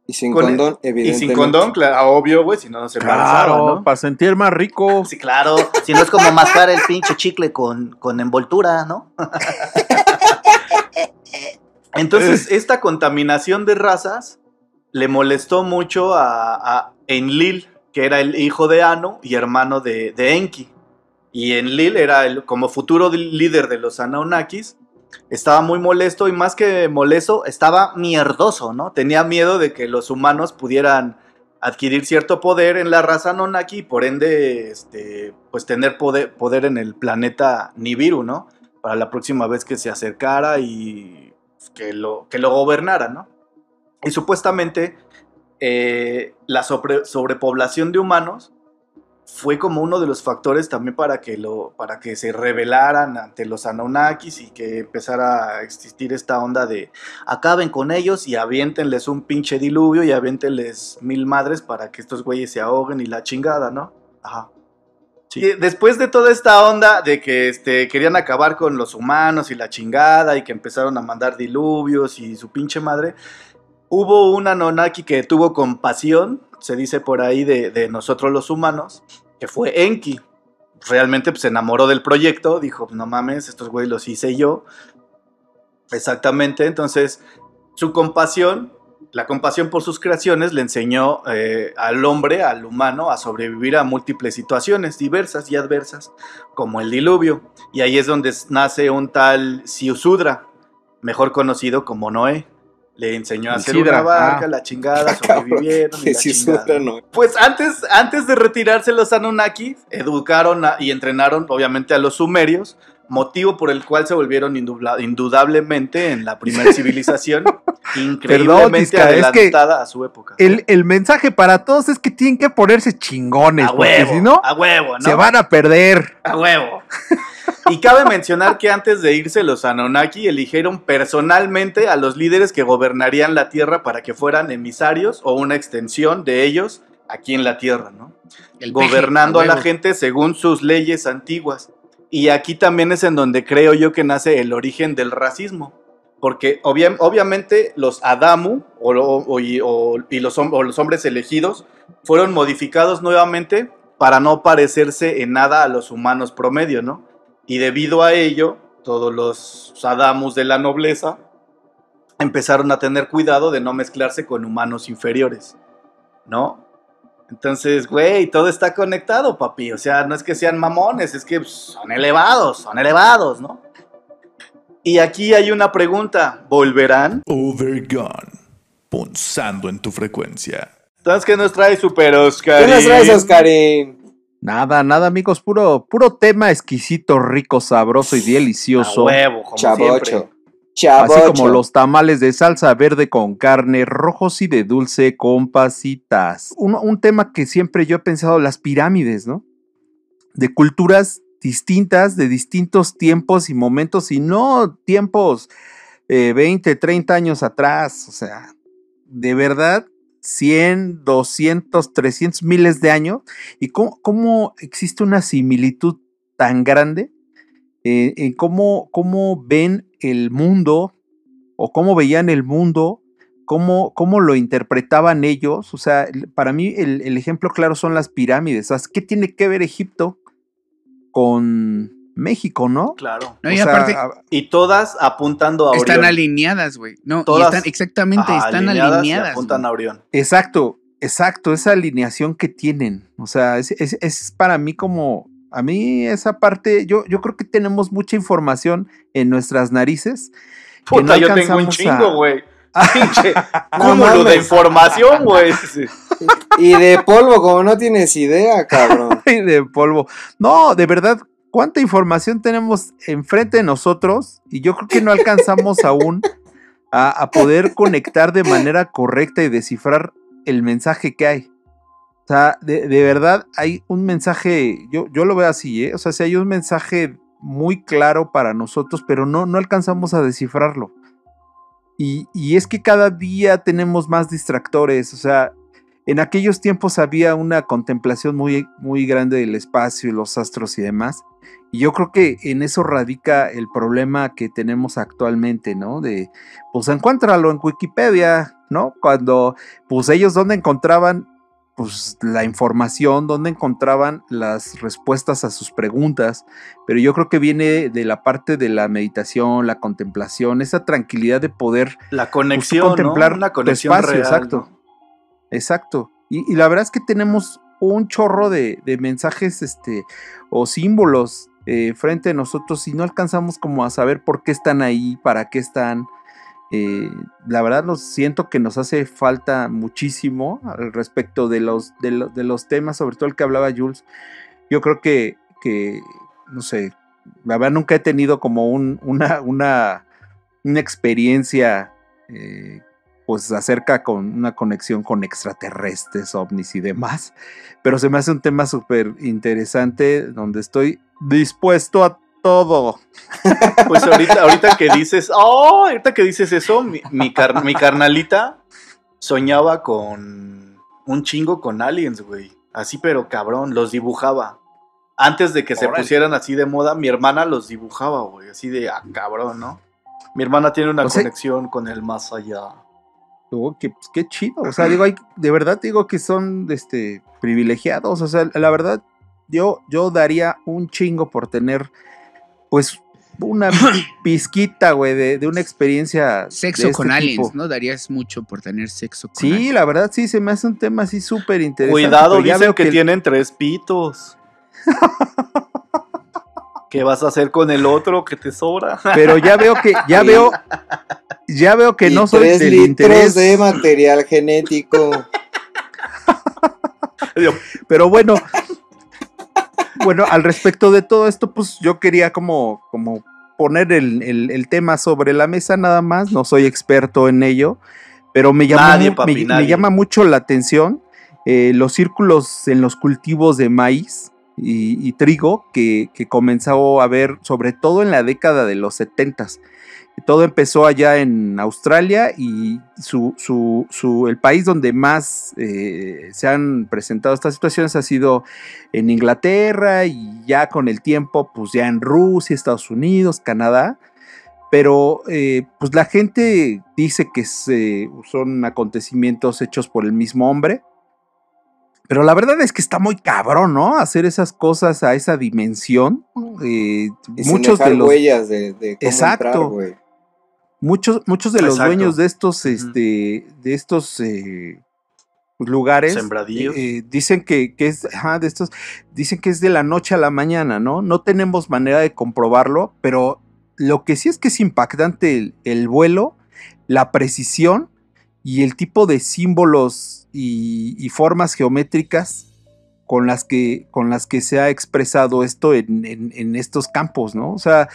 Y sin Con el- condón, Y evidentemente. sin condón, claro, obvio, güey, si no, no se Claro, ¿no? para sentir más rico. Sí, claro. Si no es como mascar el pinche chicle con, con envoltura, ¿no? Entonces, esta contaminación de razas le molestó mucho a, a Enlil, que era el hijo de Anu y hermano de, de Enki. Y Enlil era el, como futuro líder de los Anunnakis. Estaba muy molesto y más que molesto, estaba mierdoso, ¿no? Tenía miedo de que los humanos pudieran adquirir cierto poder en la raza Anunnaki y por ende, este, pues tener poder, poder en el planeta Nibiru, ¿no? Para la próxima vez que se acercara y que lo, que lo gobernara, ¿no? Y supuestamente eh, la sobre- sobrepoblación de humanos fue como uno de los factores también para que, lo, para que se rebelaran ante los Anunnakis y que empezara a existir esta onda de acaben con ellos y aviéntenles un pinche diluvio y aviéntenles mil madres para que estos güeyes se ahoguen y la chingada, ¿no? Ajá. Sí. Después de toda esta onda de que este, querían acabar con los humanos y la chingada y que empezaron a mandar diluvios y su pinche madre, hubo un Anunnaki que tuvo compasión, se dice por ahí, de, de nosotros los humanos, que fue Enki. Realmente pues, se enamoró del proyecto, dijo, no mames, estos güeyes los hice yo. Exactamente, entonces su compasión, la compasión por sus creaciones, le enseñó eh, al hombre, al humano, a sobrevivir a múltiples situaciones diversas y adversas, como el diluvio. Y ahí es donde nace un tal Siusudra, mejor conocido como Noé. Le enseñó a hacer una barca, ah. la chingada, sobrevivieron y la chingada. no. Pues antes, antes de retirarse los Anunnaki, educaron a- y entrenaron obviamente a los sumerios, motivo por el cual se volvieron indudablemente en la primera civilización, increíblemente Tisca, es que adelantada a su época. El, el mensaje para todos es que tienen que ponerse chingones, a porque huevo, si no, a huevo, ¿no? se van a perder. A huevo. Y cabe mencionar que antes de irse los Anunnaki eligieron personalmente a los líderes que gobernarían la Tierra para que fueran emisarios o una extensión de ellos aquí en la Tierra, ¿no? El peje, gobernando a la gente según sus leyes antiguas. Y aquí también es en donde creo yo que nace el origen del racismo. Porque obvia- obviamente los Adamu y, los, o los hombres elegidos fueron modificados nuevamente para no parecerse en nada a los humanos promedio, ¿no? Y debido a ello, todos los Adamus de la nobleza empezaron a tener cuidado de no mezclarse con humanos inferiores, ¿no? Entonces, güey, todo está conectado, papi. O sea, no es que sean mamones, es que son elevados, son elevados, ¿no? Y aquí hay una pregunta, ¿volverán? Overgone. Punzando en tu frecuencia. Entonces, ¿qué nos trae Super Oscar? ¿Qué nos traes, Oscarín? Nada, nada, amigos, puro, puro tema exquisito, rico, sabroso y delicioso. huevo, como Chavocho. siempre. Así como los tamales de salsa verde con carne, rojos y de dulce con pasitas. Un, un tema que siempre yo he pensado, las pirámides, ¿no? De culturas distintas, de distintos tiempos y momentos, y no tiempos eh, 20, 30 años atrás. O sea, de verdad, 100, 200, 300 miles de años. ¿Y cómo, cómo existe una similitud tan grande eh, en cómo, cómo ven el mundo o cómo veían el mundo, cómo, cómo lo interpretaban ellos. O sea, para mí el, el ejemplo claro son las pirámides. O sea, ¿Qué tiene que ver Egipto con México, no? Claro. No, O y sea, aparte, a- Y todas apuntando a Orión. están alineadas, güey. No, y Todas, están, exactamente, Ajá, están alineadas apuntan a Orión. exacto, exacto, esa alineación que tienen. O sea, es, es- es para mí como, a mí esa parte, yo, yo creo que tenemos mucha información en nuestras narices. que Puta, no yo tengo un chingo, a- güey. Pinche No cúmulo de información, güey. Y de polvo, como no tienes idea, cabrón. Ay, de polvo. No, de verdad, ¿cuánta información tenemos enfrente de nosotros? Y yo creo que no alcanzamos aún a, a poder conectar de manera correcta y descifrar el mensaje que hay. O sea, de, de verdad hay un mensaje, yo, yo lo veo así, ¿eh? O sea, si hay un mensaje muy claro para nosotros, pero no, no alcanzamos a descifrarlo. Y, y es que cada día tenemos más distractores, o sea, en aquellos tiempos había una contemplación muy, muy grande del espacio y los astros y demás. Y yo creo que en eso radica el problema que tenemos actualmente, ¿no? De, pues encuéntralo en Wikipedia, ¿no? Cuando, pues ellos donde encontraban, pues la información, donde encontraban las respuestas a sus preguntas. Pero yo creo que viene de la parte de la meditación, la contemplación, esa tranquilidad de poder La conexión, contemplar ¿no? Una tu conexión espacio, real. exacto. ¿no? Exacto. Y, y la verdad es que tenemos un chorro de, de mensajes este, o símbolos eh, frente a nosotros y no alcanzamos como a saber por qué están ahí, para qué están. Eh, la verdad nos siento que nos hace falta muchísimo al respecto de los, de, lo- de los temas, sobre todo el que hablaba Jules. Yo creo que, que no sé, la verdad nunca he tenido como un, una, una, una experiencia eh, pues acerca con una conexión con extraterrestres, ovnis y demás. Pero se me hace un tema súper interesante donde estoy dispuesto a todo. Pues ahorita, ahorita que dices, oh, ahorita que dices eso, mi, mi, car- mi carnalita soñaba con un chingo con aliens, güey. Así, pero cabrón, los dibujaba. Antes de que se pusieran así de moda, mi hermana los dibujaba, güey. Así de, ah, cabrón, ¿no? Mi hermana tiene una O sea- conexión con el más allá. Digo, que, pues, qué chido. O sea, digo, hay- de verdad digo que son este, privilegiados. O sea, la verdad, yo, yo daría un chingo por tener, pues, una pizquita, güey, de, de una experiencia. Sexo de con este aliens, tipo. ¿no? Darías mucho por tener sexo con Sí, aliens. la verdad, sí, se me hace un tema así súper interesante. Cuidado, dicen veo que, el- tienen tres pitos. ¿Qué vas a hacer con el otro que te sobra? Pero ya veo que, ya Sí. veo, ya veo que Y no soy tres del litros interés. de material genético. Pero bueno, bueno, al respecto de todo esto, pues yo quería como, como poner el, el- el tema sobre la mesa nada más. No soy experto en ello, pero me llama, Nadie, mu- papi, me- llama mucho la atención eh, los círculos en los cultivos de maíz y, y trigo que, que comenzó a ver, sobre todo en la década de los 70s. Todo empezó allá en Australia y su, su- su- el país donde más eh, se han presentado estas situaciones ha sido en Inglaterra y ya con el tiempo, pues ya en Rusia, Estados Unidos, Canadá. Pero eh, pues la gente dice que se- son acontecimientos hechos por el mismo hombre. Pero la verdad es que está muy cabrón, ¿no? Hacer esas cosas a esa dimensión. Eh, Y sin muchos dejar de los huellas de, de cómo Exacto. entrar. Muchos, muchos de los Exacto. dueños de estos, este, de estos eh, lugares eh, dicen que, que es, ajá, de estos, dicen que es de la noche a la mañana, ¿no? No tenemos manera de comprobarlo, pero lo que sí es que es impactante el, el vuelo, la precisión y el tipo de símbolos y, y formas geométricas con las que, con las que se ha expresado esto en, en- en estos campos, ¿no? O sea,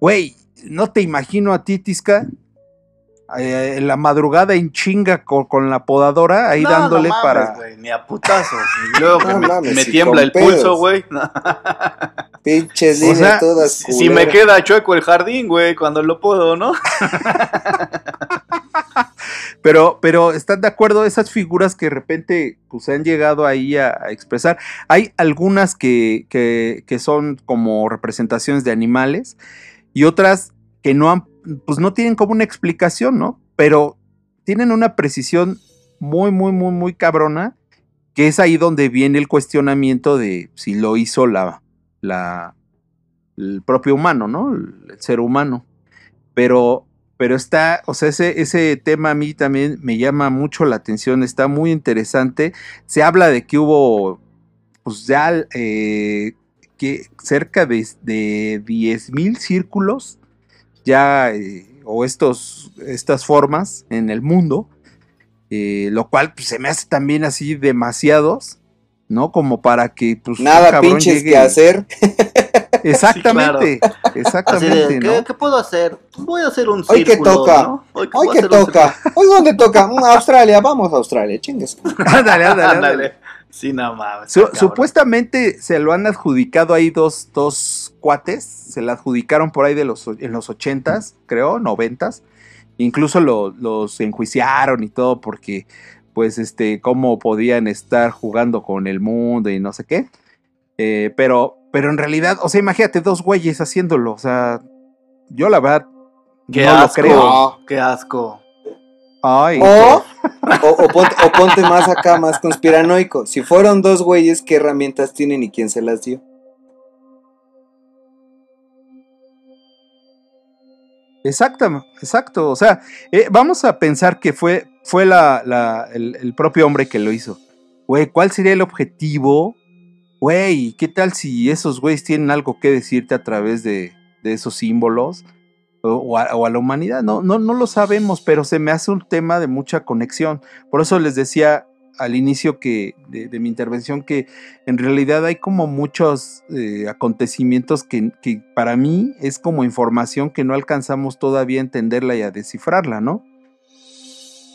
güey, no te imagino a ti, Tisca, eh, en la madrugada en chinga con, con la podadora ahí No, dándole no mames, para... güey, ni a putazos. Y luego que No me, mames, me sí, tiembla el pedos. pulso, güey. Pinches O sea, todas Si si me queda chueco el jardín, güey, cuando lo puedo, ¿no? Pero, pero ¿están de acuerdo esas figuras que de repente pues, han llegado ahí a, a expresar? Hay algunas que, que, que son como representaciones de animales y otras que no han, pues no tienen como una explicación, ¿no? Pero tienen una precisión muy, muy, muy, muy cabrona, que es ahí donde viene el cuestionamiento de si lo hizo la, la, el propio humano, ¿no? El, ser humano. Pero, pero está, o sea, ese, ese tema a mí también me llama mucho la atención, está muy interesante. Se habla de que hubo, pues ya, eh, que cerca de, de 10.000 círculos ya, eh, o estos, estas formas en el mundo, eh, lo cual pues, se me hace también así demasiados, ¿no? Como para que, pues, un Nada cabrón pinches llegue- que hacer. Exactamente, Así exactamente, de, ¿qué, ¿no? qué puedo hacer? Voy a hacer un Hoy que círculo, toca. ¿no? Hoy, que toca. Hoy dónde toca. Mm, Australia. Vamos a Australia. Chingues. ándale, ándale, ándale. Sí, no mames. Su- supuestamente se lo han adjudicado ahí dos, dos cuates, se la adjudicaron por ahí de los, en los ochentas, creo, noventas. Incluso lo- los enjuiciaron y todo porque, pues, este, cómo podían estar jugando con el mundo y no sé qué. Eh, pero, pero en realidad, o sea, imagínate dos güeyes haciéndolo, o sea, yo la verdad Qué no asco. lo creo. Qué asco. Ay, O, o, o ponte, o ponte más acá, más conspiranoico. Si fueron dos güeyes, ¿qué herramientas tienen y quién se las dio? Exacto, exacto. O sea, eh, vamos a pensar que fue, fue la, la- el, el propio hombre que lo hizo. güey, ¿cuál sería el objetivo? Güey, ¿qué tal si esos güeyes tienen algo que decirte a través de, de esos símbolos? O, a, la humanidad, no, no, no lo sabemos, pero se me hace un tema de mucha conexión. Por eso les decía al inicio que, de, mi intervención que en realidad hay como muchos eh, acontecimientos que, que para mí es como información que no alcanzamos todavía a entenderla y a descifrarla, ¿no?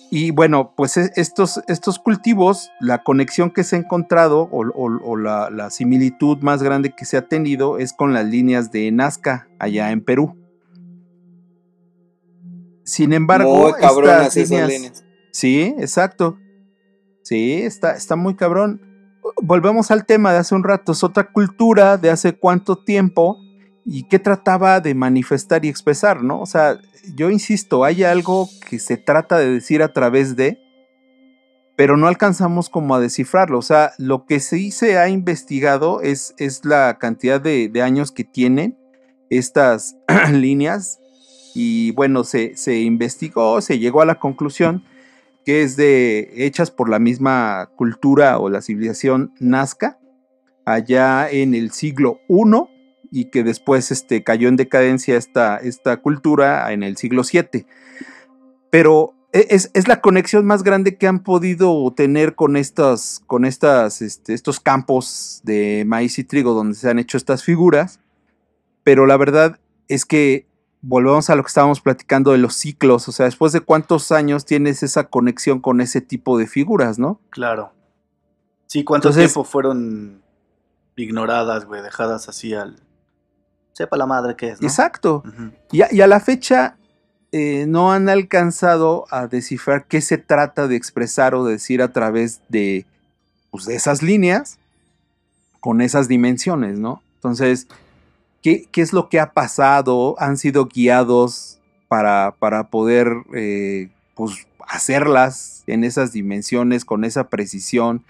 Y bueno, pues e- estos, estos cultivos, la conexión que se ha encontrado o, o- o la, la similitud más grande que se ha tenido es con las líneas de Nazca allá en Perú. Sin embargo, Muy cabronas estas esas líneas- líneas. Sí, exacto. Sí, está, está muy cabrón. Volvemos al tema de hace un rato. Es otra cultura de hace cuánto tiempo y qué trataba de manifestar y expresar, ¿no? O sea, yo insisto, hay algo que se trata de decir a través de, pero no alcanzamos como a descifrarlo. O sea, lo que sí se ha investigado es, es la cantidad de, de años que tienen estas líneas y bueno, se, se investigó, se llegó a la conclusión que es de hechas por la misma cultura o la civilización Nazca allá en el siglo I y que después este, cayó en decadencia esta, esta cultura en el siglo VII. Pero e- es, es la conexión más grande que han podido tener con, estas, con estas, este, estos campos de maíz y trigo donde se han hecho estas figuras. Pero la verdad es que volvemos a lo que estábamos platicando de los ciclos, o sea, después de cuántos años tienes esa conexión con ese tipo de figuras, ¿no? Claro. Sí, ¿cuánto Entonces- tiempo fueron ignoradas, güey? Dejadas así al. Sepa la madre que es, ¿no? Exacto. Y a, y a la fecha eh, no han alcanzado a descifrar qué se trata de expresar o decir a través de, pues, de esas líneas con esas dimensiones, ¿no? Entonces, ¿qué, es lo que ha pasado? ¿Han sido guiados para, para poder eh, pues, hacerlas en esas dimensiones con esa precisión?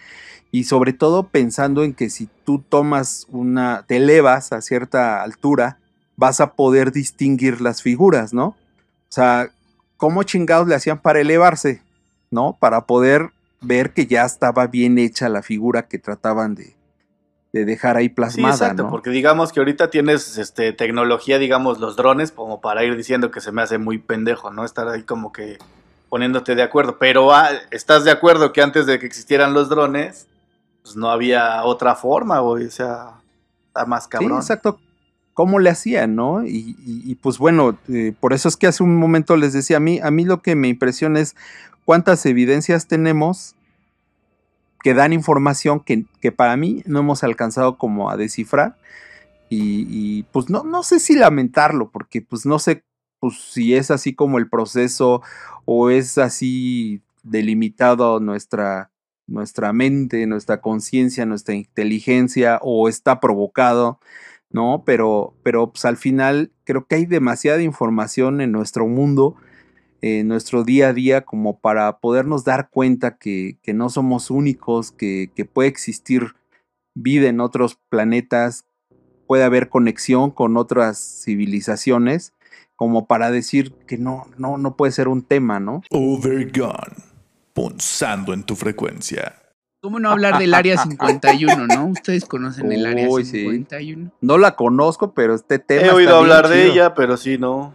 Y sobre todo pensando en que si tú tomas una, te elevas a cierta altura, vas a poder distinguir las figuras, ¿no? O sea, ¿cómo chingados le hacían para elevarse? ¿No? Para poder ver que ya estaba bien hecha la figura que trataban de, de dejar ahí Sí, plasmada, exacto, ¿no? porque digamos que ahorita tienes este, tecnología, digamos, los drones, como para ir diciendo que se me hace muy pendejo, ¿no? Estar ahí como que poniéndote de acuerdo. Pero ah, estás de acuerdo que antes de que existieran los drones, pues no había otra forma, güey. O sea, está más Sí, cabrón. exacto. ¿Cómo le hacían, no? Y, y- y, pues bueno, eh, por eso es que hace un momento les decía, a mí, a mí lo que me impresiona es cuántas evidencias tenemos que dan información que, que para mí no hemos alcanzado como a descifrar. Y, pues no, no sé si lamentarlo, porque pues no sé pues, si es así como el proceso o es así delimitado nuestra, nuestra mente, nuestra conciencia, nuestra inteligencia o está provocado, ¿no? Pero, pero pues al final creo que hay demasiada información en nuestro mundo, en nuestro día a día, como para podernos dar cuenta que, que no somos únicos, que, que puede existir vida en otros planetas, puede haber conexión con otras civilizaciones, como para decir que no, no, no puede ser un tema, ¿no? Overgone. Punzando en tu frecuencia. ¿Cómo no hablar del área 51, no? Ustedes conocen el área Uy, sí. 51. No la conozco, pero este tema. He está oído bien hablar de ella, pero sí, no.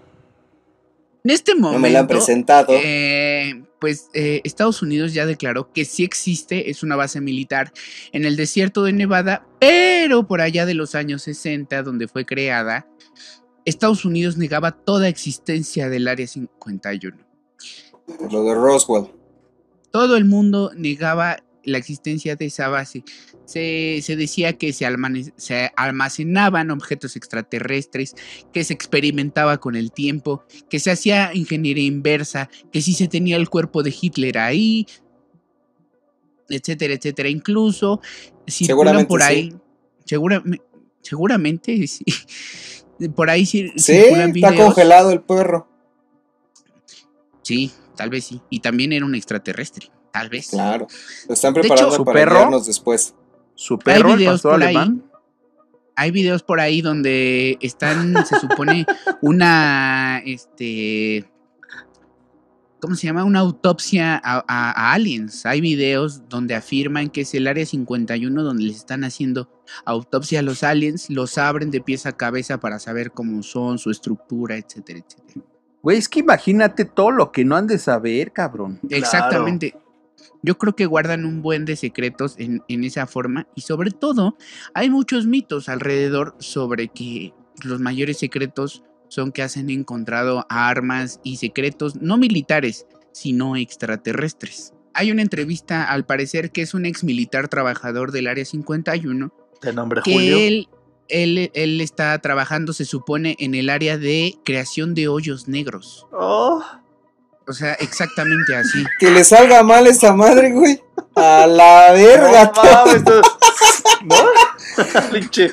En este momento, No me la han presentado. eh, pues eh, Estados Unidos ya declaró que sí existe, es una base militar en el desierto de Nevada, pero por allá de los años 60, donde fue creada, Estados Unidos negaba toda existencia del Área 51. Por lo de Roswell. Todo el mundo negaba la existencia de esa base. Se, se decía que se, almane- se almacenaban objetos extraterrestres, que se experimentaba con el tiempo, que se hacía ingeniería inversa, que sí se tenía el cuerpo de Hitler ahí, etcétera, etcétera. Incluso circulan Seguramente por sí. ahí, seguramente, sí. Por ahí Sí, circulan está congelado el perro. Sí, tal vez sí. Y también era un extraterrestre, tal vez. Claro. Lo están De preparando hecho, ¿su para perro? enviarnos después. Su perro, el videos pastor por ahí. alemán. hay videos por ahí donde están, se supone, una, este, ¿cómo se llama? Una autopsia a, a- a aliens. Hay videos donde afirman que es el área 51 donde les están haciendo autopsia a los aliens, los abren de pies a cabeza para saber cómo son, su estructura, etcétera, etcétera. Güey, es que imagínate todo lo que no han de saber, cabrón. Exactamente. Yo creo que guardan un buen de secretos en, en esa forma y sobre todo hay muchos mitos alrededor sobre que los mayores secretos son que han encontrado armas y secretos no militares, sino extraterrestres. Hay una entrevista, al parecer, que es un ex militar trabajador del Área 51, De nombre que Julio. él, él, él está trabajando, se supone, en el área de creación de hoyos negros. Oh, O sea, exactamente así. Que le salga mal esa madre, güey. A la verga. no mames, ¿No? Pinche.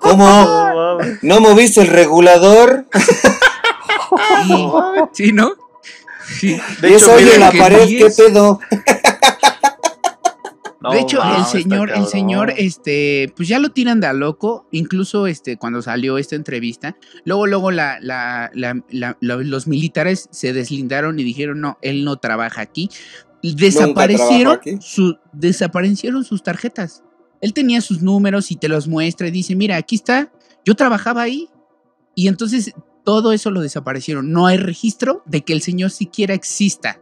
¿Cómo? No mames. ¿No moviste el regulador? Y- ¿Sí, no? Sí. De ¿Y eso oye en la pared? ¿Qué pedo? no de hecho, el señor, el señor, este, pues ya lo tiran de a loco. Incluso este, cuando salió esta entrevista, luego, luego la, la- la- la- la- los militares se deslindaron y dijeron, no, él no trabaja aquí. Desaparecieron, aquí. su, desaparecieron sus tarjetas. Él tenía sus números y te los muestra y dice, mira, aquí está, yo trabajaba ahí. Y entonces todo eso lo desaparecieron. No hay registro de que el señor siquiera exista.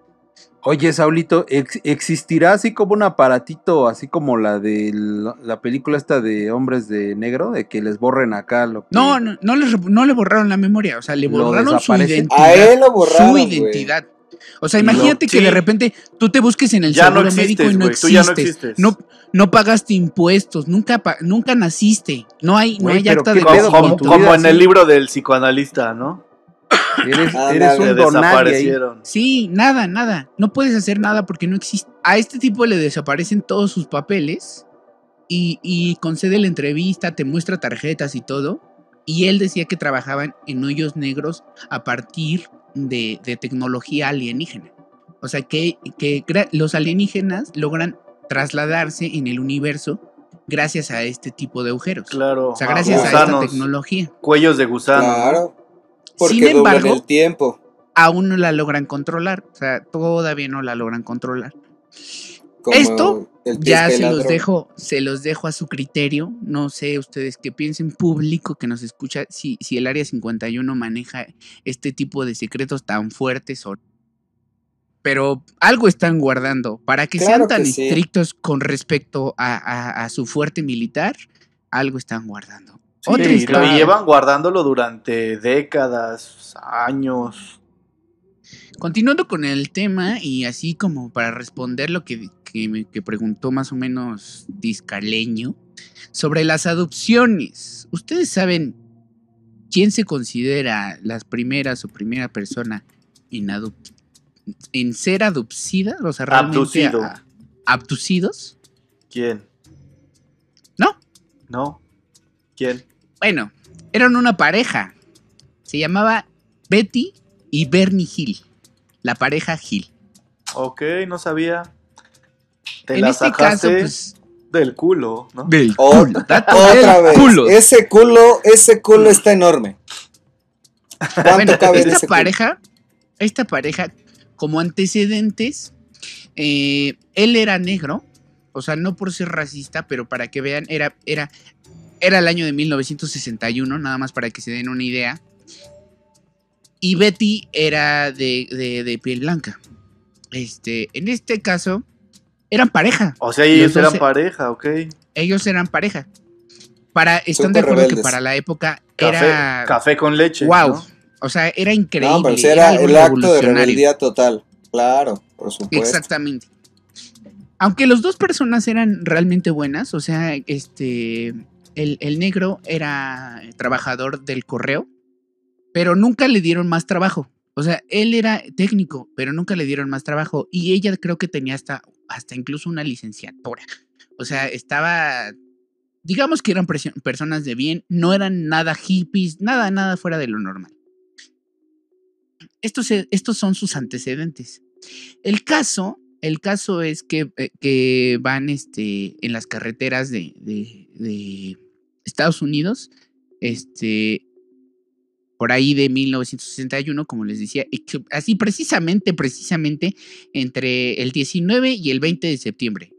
Oye, Saulito, ¿ex- ¿existirá así como un aparatito, así como la de la, la película esta de Hombres de Negro, de que les borren acá lo que... No, no, no le, re- no le borraron la memoria, o sea, le borraron su identidad. A él lo borraron, su identidad. O sea, imagínate que sí. de repente tú te busques en el Ya no médico existes, y no güey. Tú ya no existes. existes. No, no pagaste impuestos, nunca, pa- nunca naciste. No hay, no hay acta de Como, como- en el libro del psicoanalista, ¿no? Eres, Que un desaparecieron. Sí, nada, nada. No puedes hacer nada porque no existe. A este tipo le desaparecen todos sus papeles y, y concede la entrevista, te muestra tarjetas y todo. Y él decía que trabajaban en hoyos negros a partir de, de tecnología alienígena. O sea, que, que los alienígenas logran trasladarse en el universo gracias a este tipo de agujeros. Claro. O sea, Ah, gracias a gusanos, esta tecnología. Cuellos de gusano. ¿no? Claro. Porque Sin embargo, el tiempo. aún no la logran controlar. O sea, todavía no la logran controlar. como esto Ya se los dejo, se los dejo a su criterio. No sé ustedes qué piensen, público que nos escucha, si, si el área 51 maneja este tipo de secretos tan fuertes o pero algo están guardando. Para que Claro sean tan que sí. estrictos con respecto a, a- a su fuerte militar, algo están guardando. Sí, y lo llevan guardándolo durante décadas, años. Continuando con el tema y así como para responder lo que, que, que preguntó más o menos Discaleño sobre las adopciones. ¿Ustedes saben quién se considera las primeras o primera persona en, ser adopcida? O sea, realmente Abducido. a- abducidos. ¿Quién? ¿No? ¿No? ¿Quién? Bueno, eran una pareja. Se llamaba Betty y Bernie Hill. La pareja Hill. Ok, no sabía. Te en la este caso, pues. del culo, ¿no? Del culo. Otra del vez. culo. Ese culo, ese culo está enorme. ¿Cuánto Bueno, cabe en esta ese culo? pareja, esta pareja, como antecedentes, eh, él era negro, o sea, no por ser racista, pero para que vean, era, era, era el año de 1961, nada más para que se den una idea. Y Betty era de, de- de piel blanca. Este, en este caso, eran pareja. O sea, ellos eran se- pareja, ok. Ellos eran pareja. Para, están de acuerdo que para la época Café, era. café con leche. wow. ¿no? O sea, era increíble. No, pero sí era era algo el acto de rebeldía total. Claro, por supuesto. Exactamente. Aunque las dos personas eran realmente buenas, o sea, este, el, negro era trabajador del correo, pero nunca le dieron más trabajo. O sea, él era técnico, pero nunca le dieron más trabajo. Y ella creo que tenía hasta, hasta incluso una licenciatura. O sea, estaba, digamos que eran personas de bien, no eran nada hippies, nada, nada fuera de lo normal. Estos, estos son sus antecedentes. El caso, el caso es que, eh, que van este, en las carreteras de- de Estados Unidos, este, por ahí de 1961, como les decía, así precisamente, precisamente entre el 19 y el 20 de septiembre.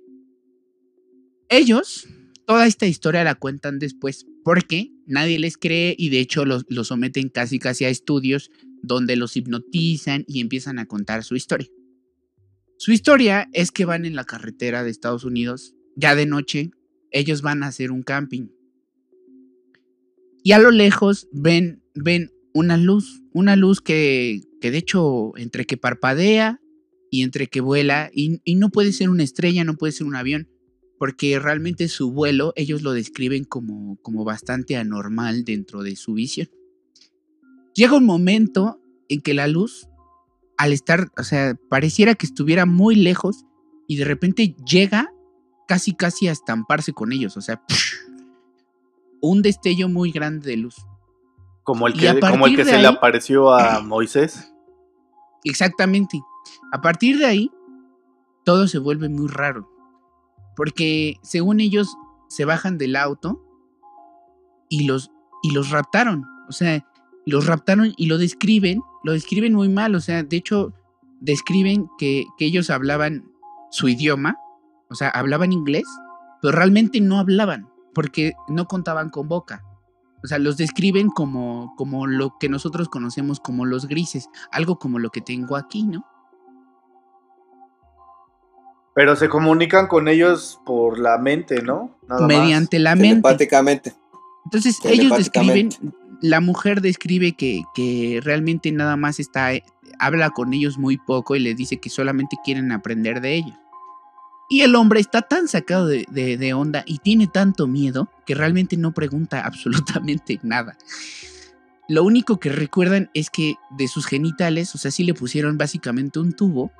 Ellos, toda esta historia la cuentan después porque nadie les cree y de hecho los, los someten casi casi a estudios donde los hipnotizan y empiezan a contar su historia. Su historia es que van en la carretera de Estados Unidos, ya de noche, ellos van a hacer un camping. Y a lo lejos ven, ven una luz, una luz que, que de hecho entre que parpadea y entre que vuela, y, no puede ser una estrella, no puede ser un avión, porque realmente su vuelo ellos lo describen como, como bastante anormal dentro de su visión. Llega un momento en que la luz, al estar, o sea, pareciera que estuviera muy lejos y de repente llega casi casi a estamparse con ellos, o sea, un destello muy grande de luz. Como el que, como el se le apareció a Moisés. Exactamente. A partir de ahí, todo se vuelve muy raro. Porque según ellos, se bajan del auto y los, y los raptaron. O sea, los raptaron y lo describen, lo describen muy mal. O sea, de hecho, describen que, que ellos hablaban su idioma, o sea, hablaban inglés, pero realmente no hablaban, porque no contaban con boca. O sea, los describen como, como lo que nosotros conocemos como los grises, algo como lo que tengo aquí, ¿no? Pero se comunican con ellos por la mente, ¿no? Nada más. Mediante la mente. Telepáticamente. Entonces ellos describen, la mujer describe que, que realmente nada más está, habla con ellos muy poco y les dice que solamente quieren aprender de ellos. Y el hombre está tan sacado de, de- de onda y tiene tanto miedo que realmente no pregunta absolutamente nada. Lo único que recuerdan es que de sus genitales, o sea, sí le pusieron básicamente un tubo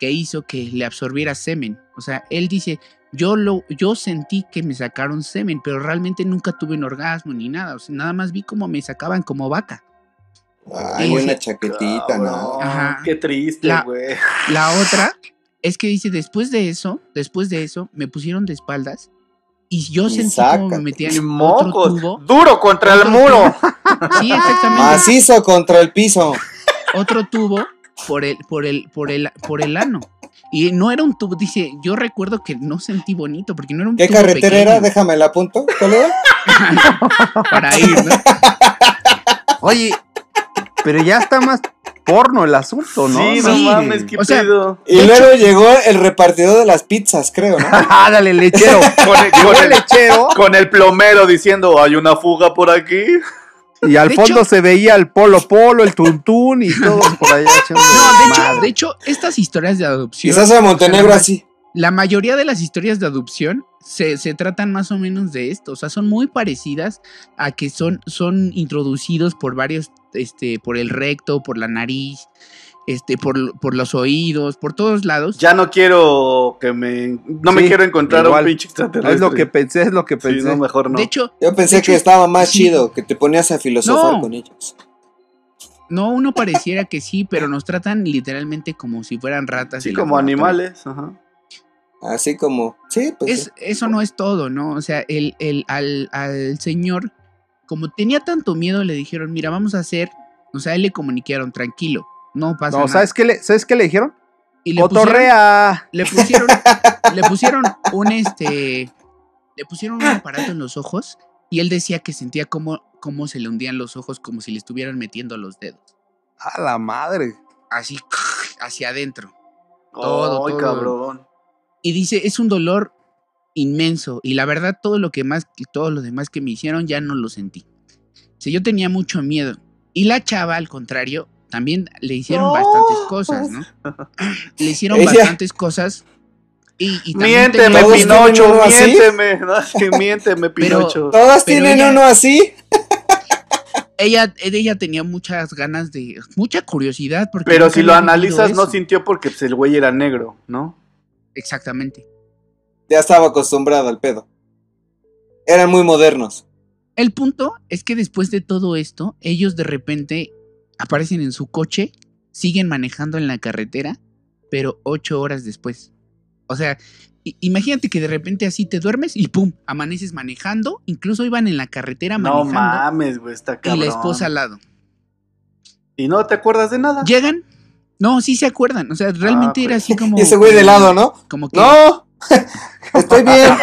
que hizo que le absorbiera semen. O sea, él dice, yo lo, yo sentí que me sacaron semen, pero realmente nunca tuve un orgasmo ni nada. O sea, nada más vi como me sacaban como vaca. Ay, una sí. chaquetita, ¿no? Ajá. Qué triste, La- güey. La otra es que dice, después de eso, después de eso, me pusieron de espaldas y yo Y sentí como me metían Y otro tubo. Duro contra el muro. Sí, exactamente. Macizo contra el piso. Otro tubo por el, por el, por el, por el ano. Y no era un tubo, dice, yo recuerdo que no sentí bonito porque no era un ¿Qué tubo carretera era? pequeño Déjame la apunto. ¿Cuál era? para ir, ¿no? Oye, pero ya está más porno el asunto, ¿no? Sí, no Sí. mames, qué O sea, pedo. Y luego llegó el repartidor de las pizzas, creo, ¿no? Ah, dale, lechero. Con el, con el el- lechero con el plomero diciendo, hay una fuga por aquí. y al De fondo hecho- se veía el polo polo, el tuntún y todo por allá echando No, de hecho, de hecho, estas historias de adopción. Quizás a Montenegro o sea, así. La mayoría de las historias de adopción se, se tratan más o menos de esto. O sea, son muy parecidas a que son, son introducidos por varios, este, por el recto, por la nariz, este, por, por los oídos, por todos lados. Ya no quiero que me. No me quiero encontrar a igual. un pinche extraterrestre. Es lo que pensé, es lo que Sí, pensé. no, mejor no. De hecho, Yo pensé hecho, que estaba más sí. chido, que te ponías a filosofar No. con ellos. no, uno pareciera que sí, pero nos tratan literalmente como si fueran ratas. sí, como animales. Ajá. Así como, sí, pues. es, sí. eso no es todo, ¿no? O sea, el, el, al, al señor, como tenía tanto miedo, le dijeron, mira, vamos a hacer, o sea, él le comunicaron, tranquilo, no pasa No, nada. ¿sabes qué, le, ¿sabes qué le dijeron? Y le pusieron, Cotorrea. le pusieron, le pusieron un este, le pusieron un aparato en los ojos y él decía que sentía como, como se le hundían los ojos como si le estuvieran metiendo los dedos, A la madre. así, hacia adentro. Todo, Ay, todo. cabrón. Y dice, es un dolor inmenso. Y la verdad, todo lo que más, todo lo demás que me hicieron ya no lo sentí. O sea, yo tenía mucho miedo. Y la chava, al contrario, también le hicieron No. bastantes cosas, ¿no? Le hicieron Ella- bastantes cosas. Y, y también Miénteme, tenía- ¿Todos Pinocho, tienen uno así? miénteme. No, miénteme, Pero- Pinocho. Todas pero tienen ella- uno así. ella, ella tenía muchas ganas de, mucha curiosidad. Porque Pero si lo analizas, no sintió porque pues, el güey era negro, ¿no? Exactamente. Ya estaba acostumbrado al pedo. Eran muy modernos. El punto es que después de todo esto, ellos de repente aparecen en su coche, siguen manejando en la carretera, pero ocho horas después. O sea, imagínate que de repente así te duermes y pum, amaneces manejando, incluso iban en la carretera No manejando mames, güey, está y cabrón. la esposa al lado. ¿Y no te acuerdas de nada? Llegan, no, sí se acuerdan, o sea, realmente Ah, era pues. así como... Y ese güey de lado, ¿no? Como que... No, estoy bien.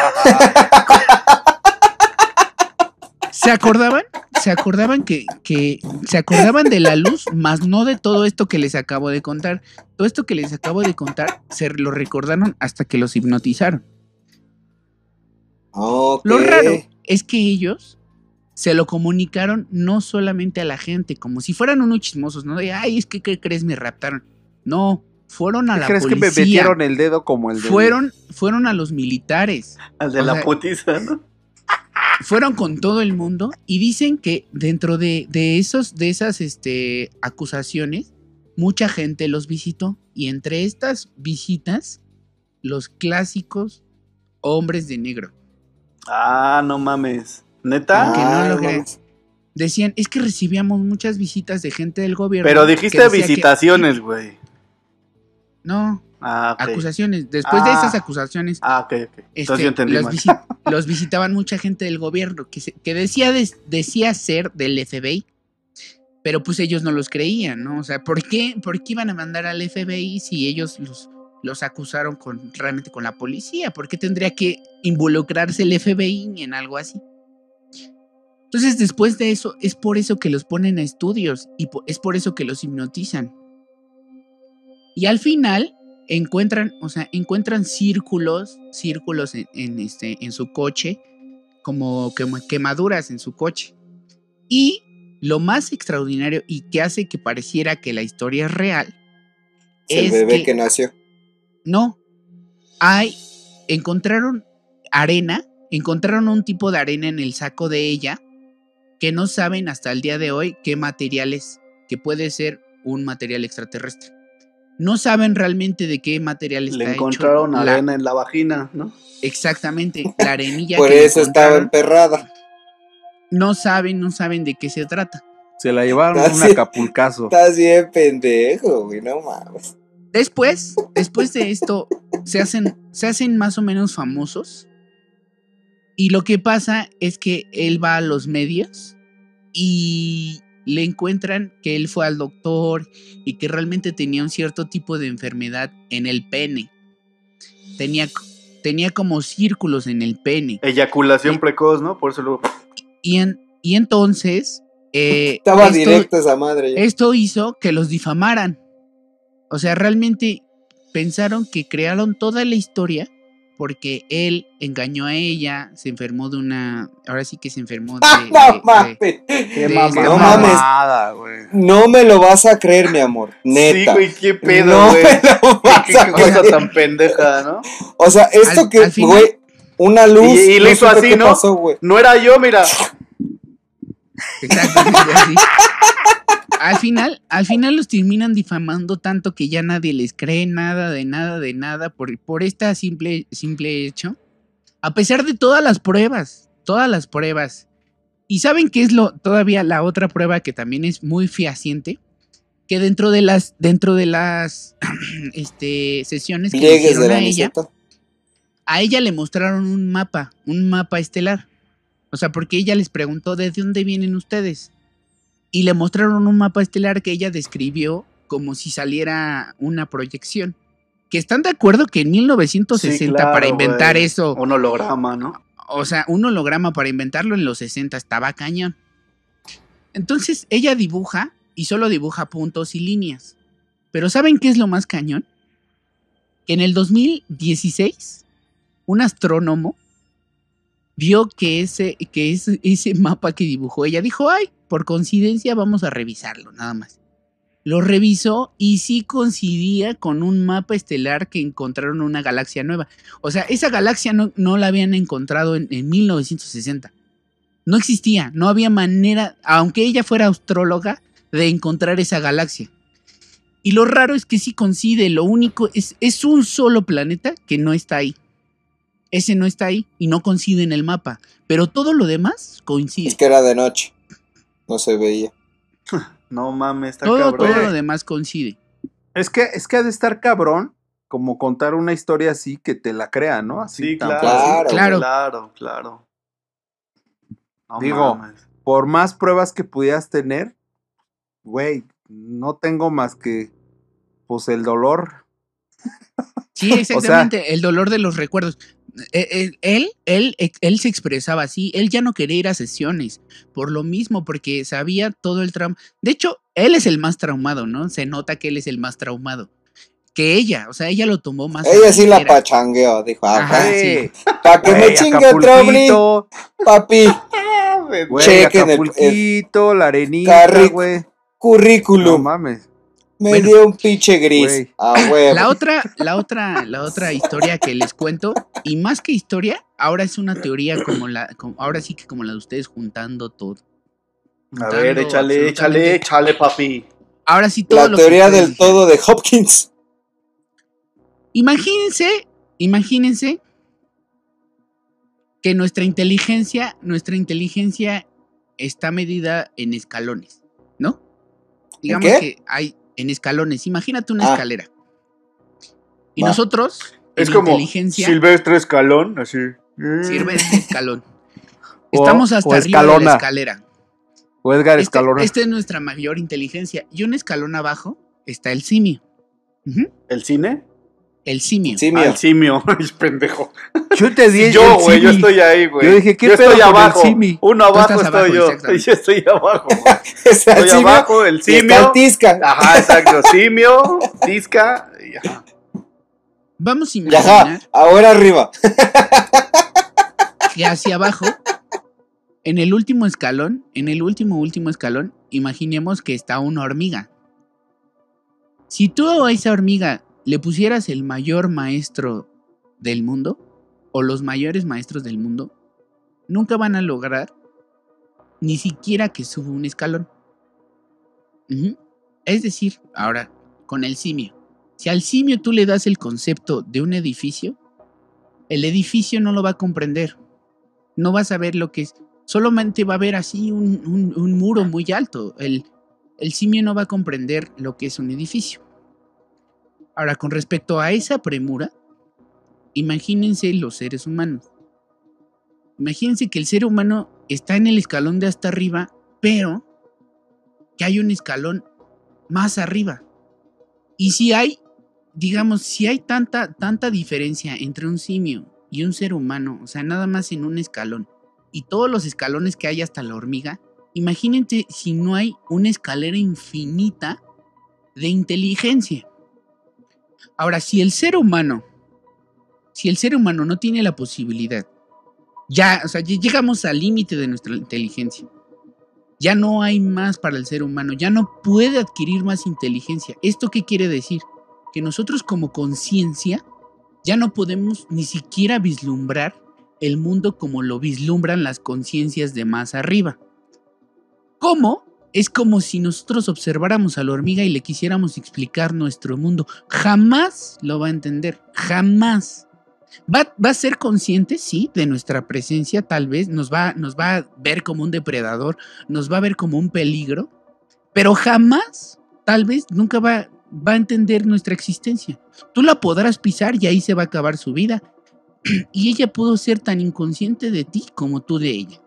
¿Se acordaban? ¿Se acordaban que, que se acordaban de la luz, más no de todo esto que les acabo de contar? Todo esto que les acabo de contar se lo recordaron hasta que los hipnotizaron. Lo raro es que ellos se lo comunicaron no solamente a la gente, como si fueran unos chismosos, ¿no? De, ay, es que, ¿qué crees? Me raptaron. No, fueron a ¿Qué la crees que me policía. metieron el dedo como el de fueron, fueron a los militares. Al de O la sea, ¿no? fueron con todo el mundo y dicen que dentro de, de esos, de esas este, acusaciones, mucha gente los visitó. Y entre estas visitas, los clásicos hombres de negro. Ah, no mames. ¿Neta? no Ah, lo. Decían, es que recibíamos muchas visitas de gente del gobierno. Pero dijiste visitaciones, güey. no, Ah, acusaciones. Después de Ah. esas acusaciones, Ah, ok, ok. este, Entonces yo entendí los, mal. visi- los visitaban mucha gente del gobierno que, se- que decía, decía ser del FBI, pero pues ellos no los creían, ¿no? O sea, ¿por qué, por qué iban a mandar al FBI si ellos los, los acusaron con, realmente con la policía? ¿Por qué tendría que involucrarse el FBI en algo así? Entonces, después de eso, es por eso que los ponen a estudios y es por eso que los hipnotizan. Y al final encuentran, o sea, encuentran círculos, círculos en, en este, en su coche, como quema- quemaduras en su coche. Y lo más extraordinario y que hace que pareciera que la historia es real, Es el bebé que- que nació. no, hay, encontraron arena, encontraron un tipo de arena en el saco de ella que no saben hasta el día de hoy qué material es, que puede ser un material extraterrestre. No saben realmente de qué material está Le hecho encontraron la- arena en la vagina, ¿no? Exactamente, la arenilla Por que eso estaba emperrada. no saben, no saben de qué se trata. Se la llevaron a un acapulcazo. Estás bien pendejo, güey, no mames. Después, después de esto, se hacen, se hacen más o menos famosos. Y lo que pasa es que él va a los medios y le encuentran que él fue al doctor y que realmente tenía un cierto tipo de enfermedad en el pene. Tenía, tenía como círculos en el pene. Eyaculación Sí. precoz, ¿no? Por eso luego. Y, en- y entonces... eh, Estaba esto- directo esa madre. ya. esto hizo que los difamaran. O sea, realmente pensaron que crearon toda la historia porque él engañó a ella, se enfermó de una. Ahora sí que se enfermó de. no de- de- mames. Qué de- mamada. No mames. Mamada, güey. No me lo vas a creer, mi amor. Neta. Sí, güey, qué pedo, no güey. me lo Qué, vas qué a cosa tan pendeja, ¿no? O sea, esto Al- que, al final- güey, una luz. Y- y le no hizo así, ¿no? pasó. No era yo, mira. Exactamente así. Al final, al final los terminan difamando tanto que ya nadie les cree nada de nada de nada por, por esta simple, simple hecho. A pesar de todas las pruebas, todas las pruebas. Y saben qué es lo todavía la otra prueba que también es muy fehaciente, que dentro de las dentro de las este, sesiones que hicieron a ella, meseta. a ella le mostraron un mapa, un mapa estelar. O sea, porque ella les preguntó de dónde vienen ustedes. Y le mostraron un mapa estelar que ella describió como si saliera una proyección. Que están de acuerdo que en 1960 Sí, claro, para inventar eso, Un holograma, ¿no? o sea, un holograma para inventarlo en los 60 estaba cañón. Entonces ella dibuja y solo dibuja puntos y líneas. Pero ¿saben qué es lo más cañón? Que en el 2016 un astrónomo vio que ese, que ese, mapa que dibujó ella dijo, ay, por coincidencia vamos a revisarlo, nada más. Lo revisó y sí coincidía con un mapa estelar que encontraron una galaxia nueva. O sea, esa galaxia no, no la habían encontrado en, en 1960. No existía, no había manera, aunque ella fuera astróloga, de encontrar esa galaxia. Y lo raro es que sí coincide, lo único es, es un solo planeta que no está ahí. Ese no está ahí y no coincide en el mapa, pero todo lo demás coincide. Es que era de noche. No se veía. No mames, está todo, cabrón. todo lo demás coincide. Es que, es que ha de estar cabrón como contar una historia así que te la crea, ¿no? Así Sí, claro. Claro, Claro. Claro, claro. No Digo, mames. Por más pruebas que pudieras tener, güey, no tengo más que pues el dolor. Sí, exactamente, el dolor de los recuerdos. Eh, eh, Él, él, él, él se expresaba así, él ya no quería ir a sesiones, por lo mismo, porque sabía todo el trauma. De hecho, él es el más traumado, ¿no? Se nota que él es el más traumado. Que ella, o sea, ella lo tomó más. Ella sí la pachangueó, dijo, Ajá, "Ajá, sí. para que me chingue otro papi, güey, chequen el- la arenita, güey. No currículum, mames. Me Bueno. dio un pinche gris, Güey. a huevo. La otra, la otra, la otra historia que les cuento, y más que historia, ahora es una teoría como la, como- ahora sí que como la de ustedes juntando todo. A ver, échale, échale, échale, papi. Ahora sí todo La lo que teoría del todo de Hopkins. Imagínense, imagínense que nuestra inteligencia, nuestra inteligencia está medida en escalones, ¿no? Digamos qué? que hay en escalones. Imagínate una Ah. escalera. Y Va. nosotros, Es en como inteligencia, Silvestre Escalón, así. sirve de escalón. Estamos hasta o arriba de la escalera. O Edgar Este- Escalona. Esta es nuestra mayor inteligencia. Y un escalón abajo está el simio. ¿El cine? El simio. Ah, mío. el simio. Ay, pendejo. Yo te di yo, güey, yo estoy ahí, güey. Yo dije, ¿qué yo pedo estoy el abajo. simi? Uno abajo estoy abajo, yo. Yo estoy abajo. güey. Está el Estoy simio abajo, el y está el simio. tisca. Ajá, exacto. Simio, tisca. y ajá. Vamos a Y imaginar ajá, ahora arriba. que hacia abajo, en el último escalón, en el último, último escalón, imaginemos que está una hormiga. Si tú a esa hormiga le pusieras el mayor maestro del mundo, o los mayores maestros del mundo, nunca van a lograr ni siquiera que suba un escalón. Es decir, ahora, con el simio. Si al simio tú le das el concepto de un edificio, el edificio no lo va a comprender. No va a saber lo que es. Solamente va a ver así un, un- un muro muy alto. El, el simio no va a comprender lo que es un edificio. Ahora, con respecto a esa premura, imagínense los seres humanos. Imagínense que el ser humano está en el escalón de hasta arriba, pero que hay un escalón más arriba. Y si hay, digamos, si hay tanta, tanta diferencia entre un simio y un ser humano, o sea, nada más en un escalón, y todos los escalones que hay hasta la hormiga, imagínense si no hay una escalera infinita de inteligencia. Ahora, si el ser humano, si el ser humano no tiene la posibilidad, ya, o sea, ya llegamos al límite de nuestra inteligencia. Ya no hay más para el ser humano, ya no puede adquirir más inteligencia. ¿Esto qué quiere decir? Que nosotros como conciencia ya no podemos ni siquiera vislumbrar el mundo como lo vislumbran las conciencias de más arriba. ¿Cómo? Es como si nosotros observáramos a la hormiga y le quisiéramos explicar nuestro mundo. Jamás lo va a entender, jamás. Va, a ser consciente, sí, de nuestra presencia, tal vez, nos va, nos va a ver como un depredador, nos va a ver como un peligro, pero jamás, tal vez, nunca va, a entender nuestra existencia. Tú la podrás pisar y ahí se va a acabar su vida. Y ella pudo ser tan inconsciente de ti como tú de ella.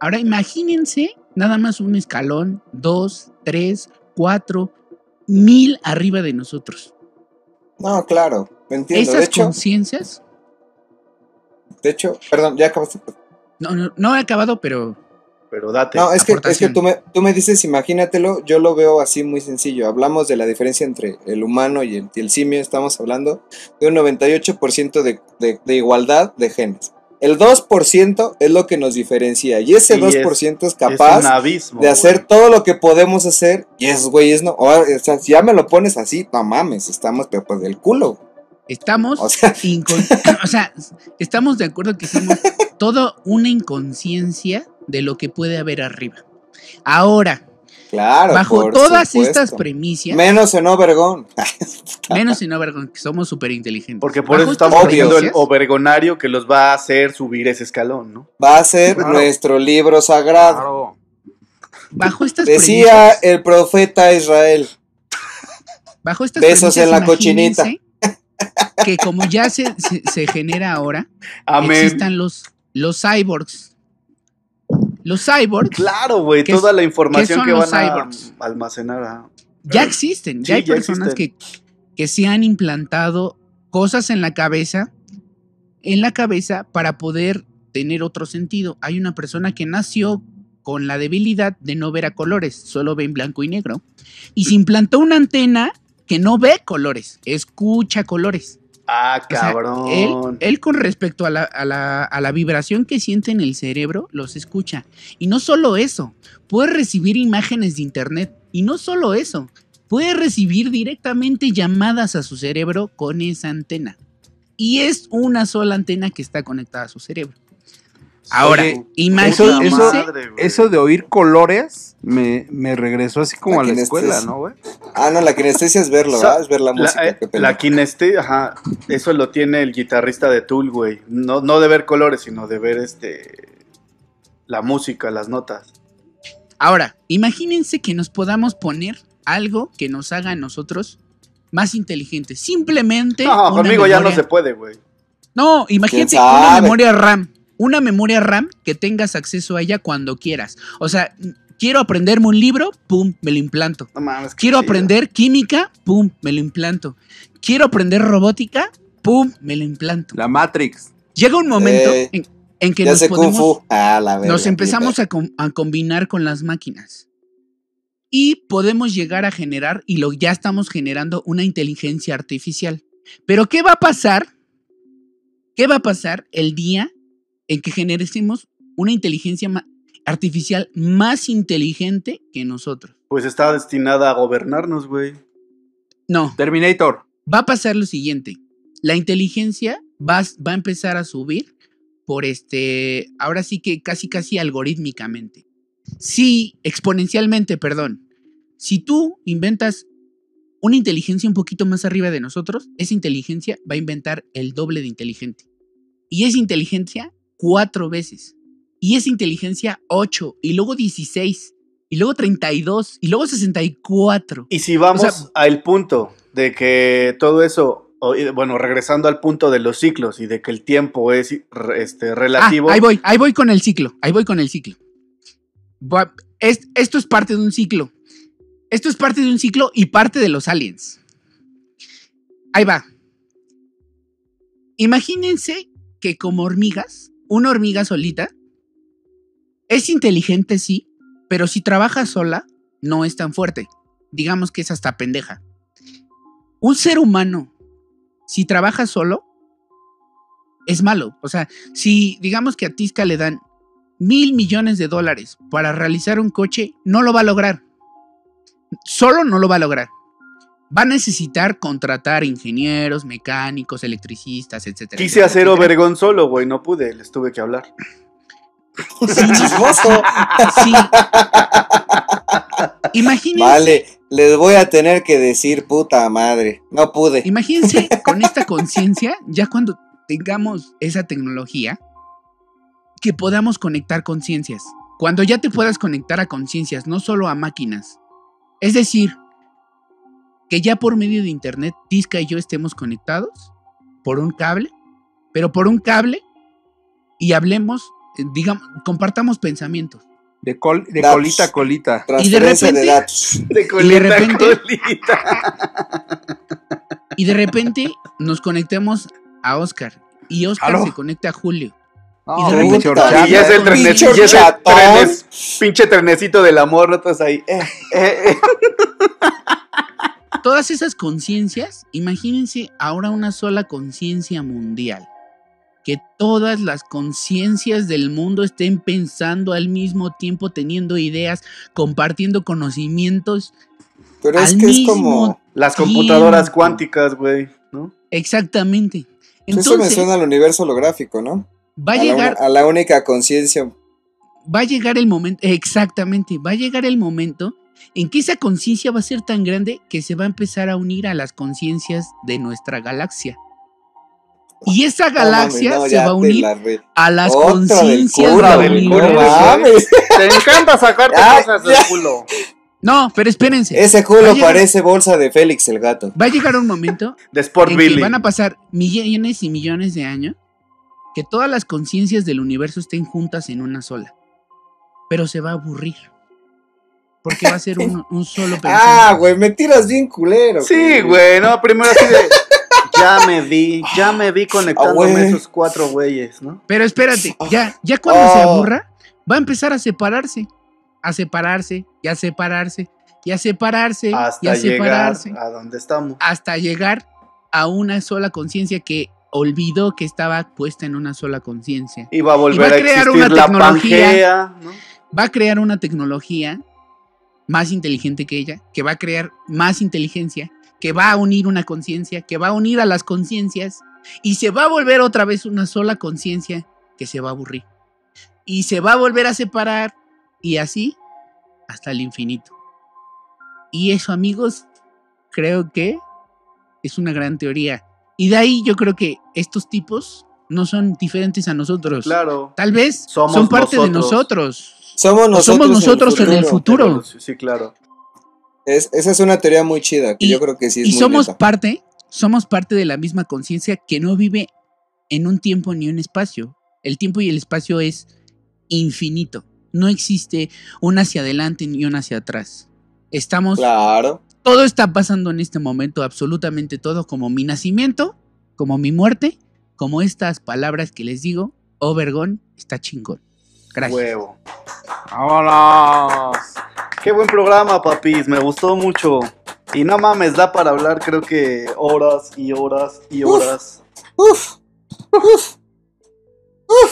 Ahora imagínense nada más un escalón, dos, tres, cuatro, mil arriba de nosotros. No, claro, me entiendo. De Esas hecho, conciencias, de hecho, perdón, ya acabaste. no, no, no he acabado, pero Pero date. No, es que, es que tú, me, tú me dices, imagínatelo, yo lo veo así muy sencillo. Hablamos de la diferencia entre el humano y el, y el simio, estamos hablando de un 98% de, de, de igualdad de genes. El 2% es lo que nos diferencia y ese Y es- 2% es, es capaz abismo. de hacer güey. todo lo que podemos hacer y esos güeyes no. O, o sea, si ya me lo pones así, no mames, estamos pero pues del culo. estamos, O sea, incon- o sea, estamos de acuerdo que somos toda una inconsciencia de lo que puede haber arriba. Ahora, claro. bajo por todas supuesto. estas premisas, Menos en Obergón. menos en Obergon, que somos súper inteligentes. Porque por eso estamos viendo el obergonario que los va a hacer subir ese escalón, ¿no? Va a ser Claro. nuestro libro sagrado. Claro. bajo estas Decía premisas, el profeta Israel. bajo estas besos premisas, en la cochinita. Que como ya se, se, se genera ahora, Amén. existan los, los cyborgs. Los cyborgs Claro, güey, ¿Qué toda la información que van a almacenar. ah. ya existen. Ya Sí, hay ya personas que, que se han implantado cosas en la cabeza, en la cabeza para poder tener otro sentido. Hay una persona que nació con la debilidad de no ver a colores, solo ve en blanco y negro, y se implantó una antena que no ve colores, escucha colores. Ah, O sea, cabrón. él, él con respecto a la, a la- a la vibración que siente en el cerebro, los escucha. Y no solo eso, puede recibir imágenes de internet. Y no solo eso, puede recibir directamente llamadas a su cerebro con esa antena. Y es una sola antena que está conectada a su cerebro. Ahora, Oye, imagínense. eso- de oír colores me, me regresó así como La a la kinestesia. escuela, ¿no, güey? Ah, no, la kinestesia es verlo, ¿verdad? Es ver la música. La, eh, la kineste, ajá, eso lo tiene el guitarrista de Tool, güey. No, no de ver colores, sino de ver este la música, las notas. Ahora, imagínense que nos podamos poner algo que nos haga a nosotros más inteligentes. Simplemente. No, una conmigo ya no se puede, güey. No, imagínate ¿Quién una memoria RAM. Una memoria RAM que tengas acceso a ella cuando quieras. O sea, quiero aprenderme un libro, pum, me lo implanto. No mames. Quiero chido. aprender química, pum, me lo implanto. Quiero aprender robótica, pum, me lo implanto. La Matrix. Llega un momento Eh, en, en que nos podemos. Ah, la verga. nos empezamos a, com- a combinar con las máquinas. Y podemos llegar a generar, y lo ya estamos generando, una inteligencia artificial. Pero ¿qué va a pasar? ¿Qué va a pasar el día en que generemos una inteligencia artificial más inteligente que nosotros? Pues está destinada a gobernarnos, güey. No, Terminator. va a pasar lo siguiente. La inteligencia va, a- va a empezar a subir por este, ahora sí que casi casi algorítmicamente. Sí, exponencialmente, perdón. Si tú inventas una inteligencia un poquito más arriba de nosotros, esa inteligencia va a inventar el doble de inteligente. Y esa inteligencia cuatro veces. Y esa inteligencia ocho. Y luego 16. Y luego 32. Y luego 64. Y si vamos O sea- al punto de que todo eso, bueno, regresando al punto de los ciclos y de que el tiempo es este, Ah, relativo. ahí voy, ahí voy con el ciclo, ahí voy con el ciclo. Esto es parte de un ciclo. Esto es parte de un ciclo y parte de los aliens. Ahí va. Imagínense que como hormigas, una hormiga solita, es inteligente, sí, pero si trabaja sola, no es tan fuerte. Digamos que es hasta pendeja. Un ser humano, si trabaja solo, es malo. O sea, si digamos que a Tisca le dan mil millones de dólares para realizar un coche, no lo va a lograr. Solo no lo va a lograr. Va a necesitar contratar ingenieros, mecánicos, electricistas, etcétera. Quise etcétera, hacer etcétera. Obergón solo, güey, no pude, les tuve que hablar. Chismoso. Sí. Imagínense, Vale, les voy a tener que decir puta madre. No pude. imagínense con esta conciencia, ya cuando tengamos esa tecnología, que podamos conectar conciencias. Cuando ya te puedas conectar a conciencias, no solo a máquinas. Es decir, que ya por medio de internet, Tisca y yo estemos conectados por un cable, pero por un cable y hablemos, eh, digamos, compartamos pensamientos. De, col- de Datos. colita a colita. Transferencia de, repente- datos. De colita a repente- colita. Y de repente nos conectemos a Oscar y Oscar ¿Aló? se conecta a Julio. No, Y de pinche repente- horchata. Y ya es el, trene- Pinche y es el trenes- pinche trenecito del amor, ¿no? Todos ahí. eh, eh, eh. Todas esas conciencias, imagínense ahora una sola conciencia mundial. Que todas las conciencias del mundo estén pensando al mismo tiempo, teniendo ideas, compartiendo conocimientos. Pero es que es como. Las computadoras Tiempo. cuánticas, güey, ¿no? Exactamente. Eso me Entonces, suena al universo holográfico, ¿no? va a llegar a la única conciencia. va a llegar el momento, exactamente, va a llegar el momento en que esa conciencia va a ser tan grande que se va a empezar a unir a las conciencias de nuestra galaxia. Y esa No mames, galaxia no, se va a unir la a las conciencias del del universo. Te encanta sacarte Ya, cosas ya. del culo. No, pero espérense. Ese culo llegar- parece bolsa de Félix el gato. Va a llegar un momento De Sport en Billy. que van a pasar millones y millones de años que todas las conciencias del universo estén juntas en una sola. pero se va a aburrir. Porque va a ser un, un solo Ah, pensamiento. güey, me tiras bien culero. Sí, güey, no, primero así de. Ya me vi, ya me vi conectándome esos cuatro güeyes, ¿no? Pero espérate, ya, ya cuando se Oh. aburra, va a empezar a separarse. A separarse, y a separarse, y a separarse, y Hasta a llegar separarse. a donde estamos. Hasta llegar a una sola conciencia que olvidó que estaba puesta en una sola conciencia. Y va a volver Y va a a, crear existir una la tecnología. Pangea, ¿no? Va a crear una tecnología más inteligente que ella, que va a crear más inteligencia, que va a unir una conciencia, que va a unir a las conciencias y se va a volver otra vez una sola conciencia que se va a aburrir. Y se va a volver a separar y así hasta el infinito. Y eso, amigos, creo que es una gran teoría. Y de ahí yo creo que estos tipos no son diferentes a nosotros. Claro. Tal vez Somos son parte de nosotros. Somos nosotros, somos nosotros en el futuro. Sí, claro. Es- esa es una teoría muy chida, que Y- yo creo que sí es Y muy somos neta. parte, somos parte de la misma conciencia que no vive en un tiempo ni un espacio. El tiempo y el espacio es infinito. No existe un hacia adelante ni un hacia atrás. Estamos, Claro. todo está pasando en este momento, absolutamente todo, como mi nacimiento, como mi muerte, como estas palabras que les digo, oh vergón, está chingón. Gracias. Huevo. ¡Vámonos! Qué buen programa, papis. Me gustó mucho. Y no mames, da para hablar, creo que horas y horas y Uf. horas. Uf,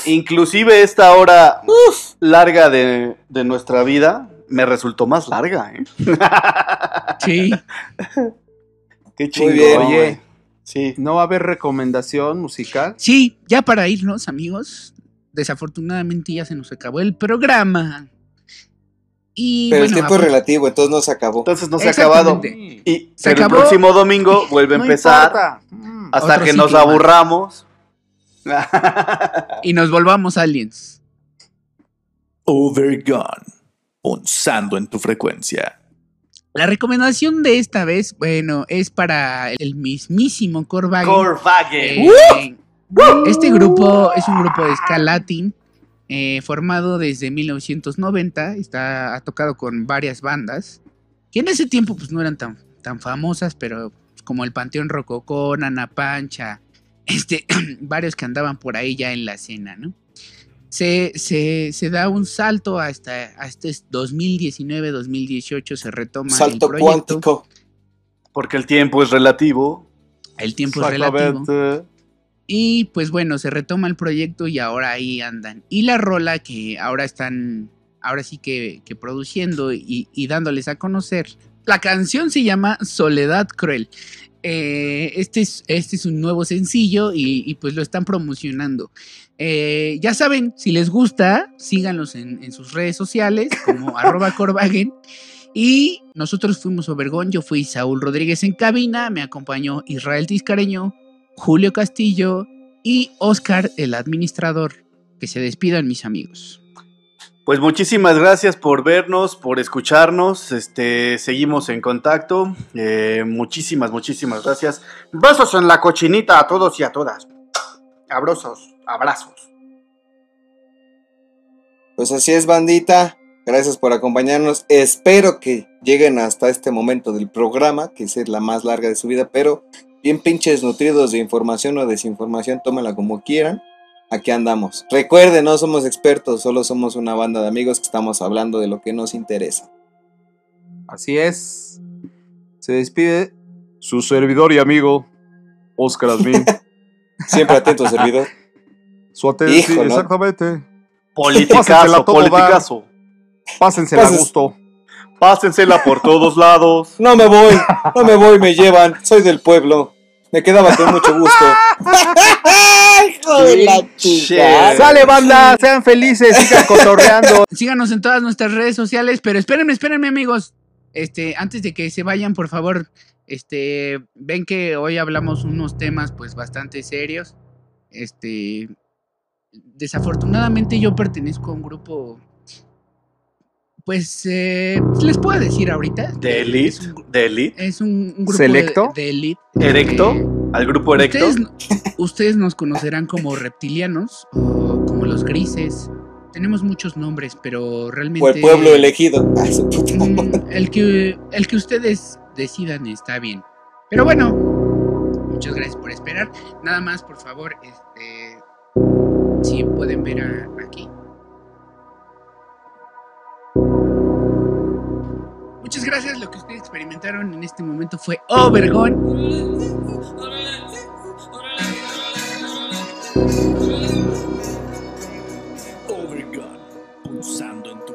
Inclusive esta hora uf. larga de, de nuestra vida me resultó más larga, ¿eh? Sí. Qué chingón. Oye. Sí. ¿No va a haber recomendación musical? Sí, ya para irnos, amigos. Desafortunadamente ya se nos acabó el programa. Y Pero el tiempo es relativo, entonces no se acabó. Entonces no se ha acabado. Y Se pero acabó. el próximo domingo vuelve a No empezar importa. Mm. hasta Otro que nos más. aburramos. y nos volvamos aliens. Overgone. Punzando en tu frecuencia. La recomendación de esta vez, bueno, es para el mismísimo Corvagen. Corvagen. Eh, Este grupo es un grupo de ska latin eh, formado desde 1990. Está, ha tocado con varias bandas que en ese tiempo pues no eran tan, tan famosas, pero pues, como el Panteón Rococó, Nana Pancha, este, varios que andaban por ahí ya en la escena, ¿no? Se, se, se da un salto hasta, hasta 2019-2018, se retoma Salto el proyecto. cuántico. Porque el tiempo es relativo. El tiempo es relativo. Y pues bueno, se retoma el proyecto y ahora ahí andan. Y la rola que ahora están, ahora sí que, que produciendo y, y dándoles a conocer. La canción se llama Soledad Cruel. Eh, este, es, este es un nuevo sencillo y, y, pues lo están promocionando. Eh, ya saben, si les gusta, síganlos en, en sus redes sociales como arroba Corvagen. Y nosotros fuimos Obergón, yo fui Saúl Rodríguez en cabina, me acompañó Israel Tiscareño, Julio Castillo y Oscar, el administrador. Que se despidan mis amigos. Pues muchísimas gracias por vernos, por escucharnos. Este, seguimos en contacto. Eh, muchísimas, muchísimas gracias. Besos en la cochinita a todos y a todas. Abrazos, abrazos. Pues así es, bandita. Gracias por acompañarnos. Espero que lleguen hasta este momento del programa, que es la más larga de su vida, pero bien pinches nutridos de información o desinformación, tómala como quieran. Aquí andamos. Recuerden, no somos expertos, solo somos una banda de amigos que estamos hablando de lo que nos interesa. Así es. Se despide su servidor y amigo, Oscar Admin. Siempre atento, servidor. su atención, exactamente. Politicazo, Pásensela todo politicazo. Pásensela a gusto. Pásensela por todos lados. No me voy, no me voy, me llevan. Soy del pueblo. Me quedaba con mucho gusto. Hijo de la chica. Sale banda, sean felices, sigan cotorreando. Síganos en todas nuestras redes sociales, pero espérenme, espérenme amigos. Este, antes de que se vayan, por favor, este, ven que hoy hablamos unos temas pues bastante serios. Este, desafortunadamente yo pertenezco a un grupo, pues eh, pues, les puedo decir ahorita. De Elite. Es un, de elite. Es un, grupo Selecto, de, Elite. Erecto. Eh, Al grupo Erecto. Ustedes, ustedes, nos conocerán como reptilianos o como los grises. Tenemos muchos nombres, pero realmente. O el pueblo elegido. Ah, mm, el que, el que ustedes decidan está bien. Pero bueno, muchas gracias por esperar. Nada más, por favor, este, si pueden ver a, aquí Muchas gracias. Lo que ustedes experimentaron en este momento fue Obergón. Obergón, pulsando en tu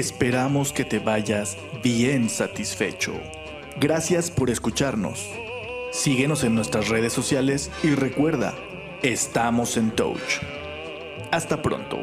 Esperamos que te vayas bien satisfecho. Gracias por escucharnos. Síguenos en nuestras redes sociales y recuerda, estamos en touch. Hasta pronto.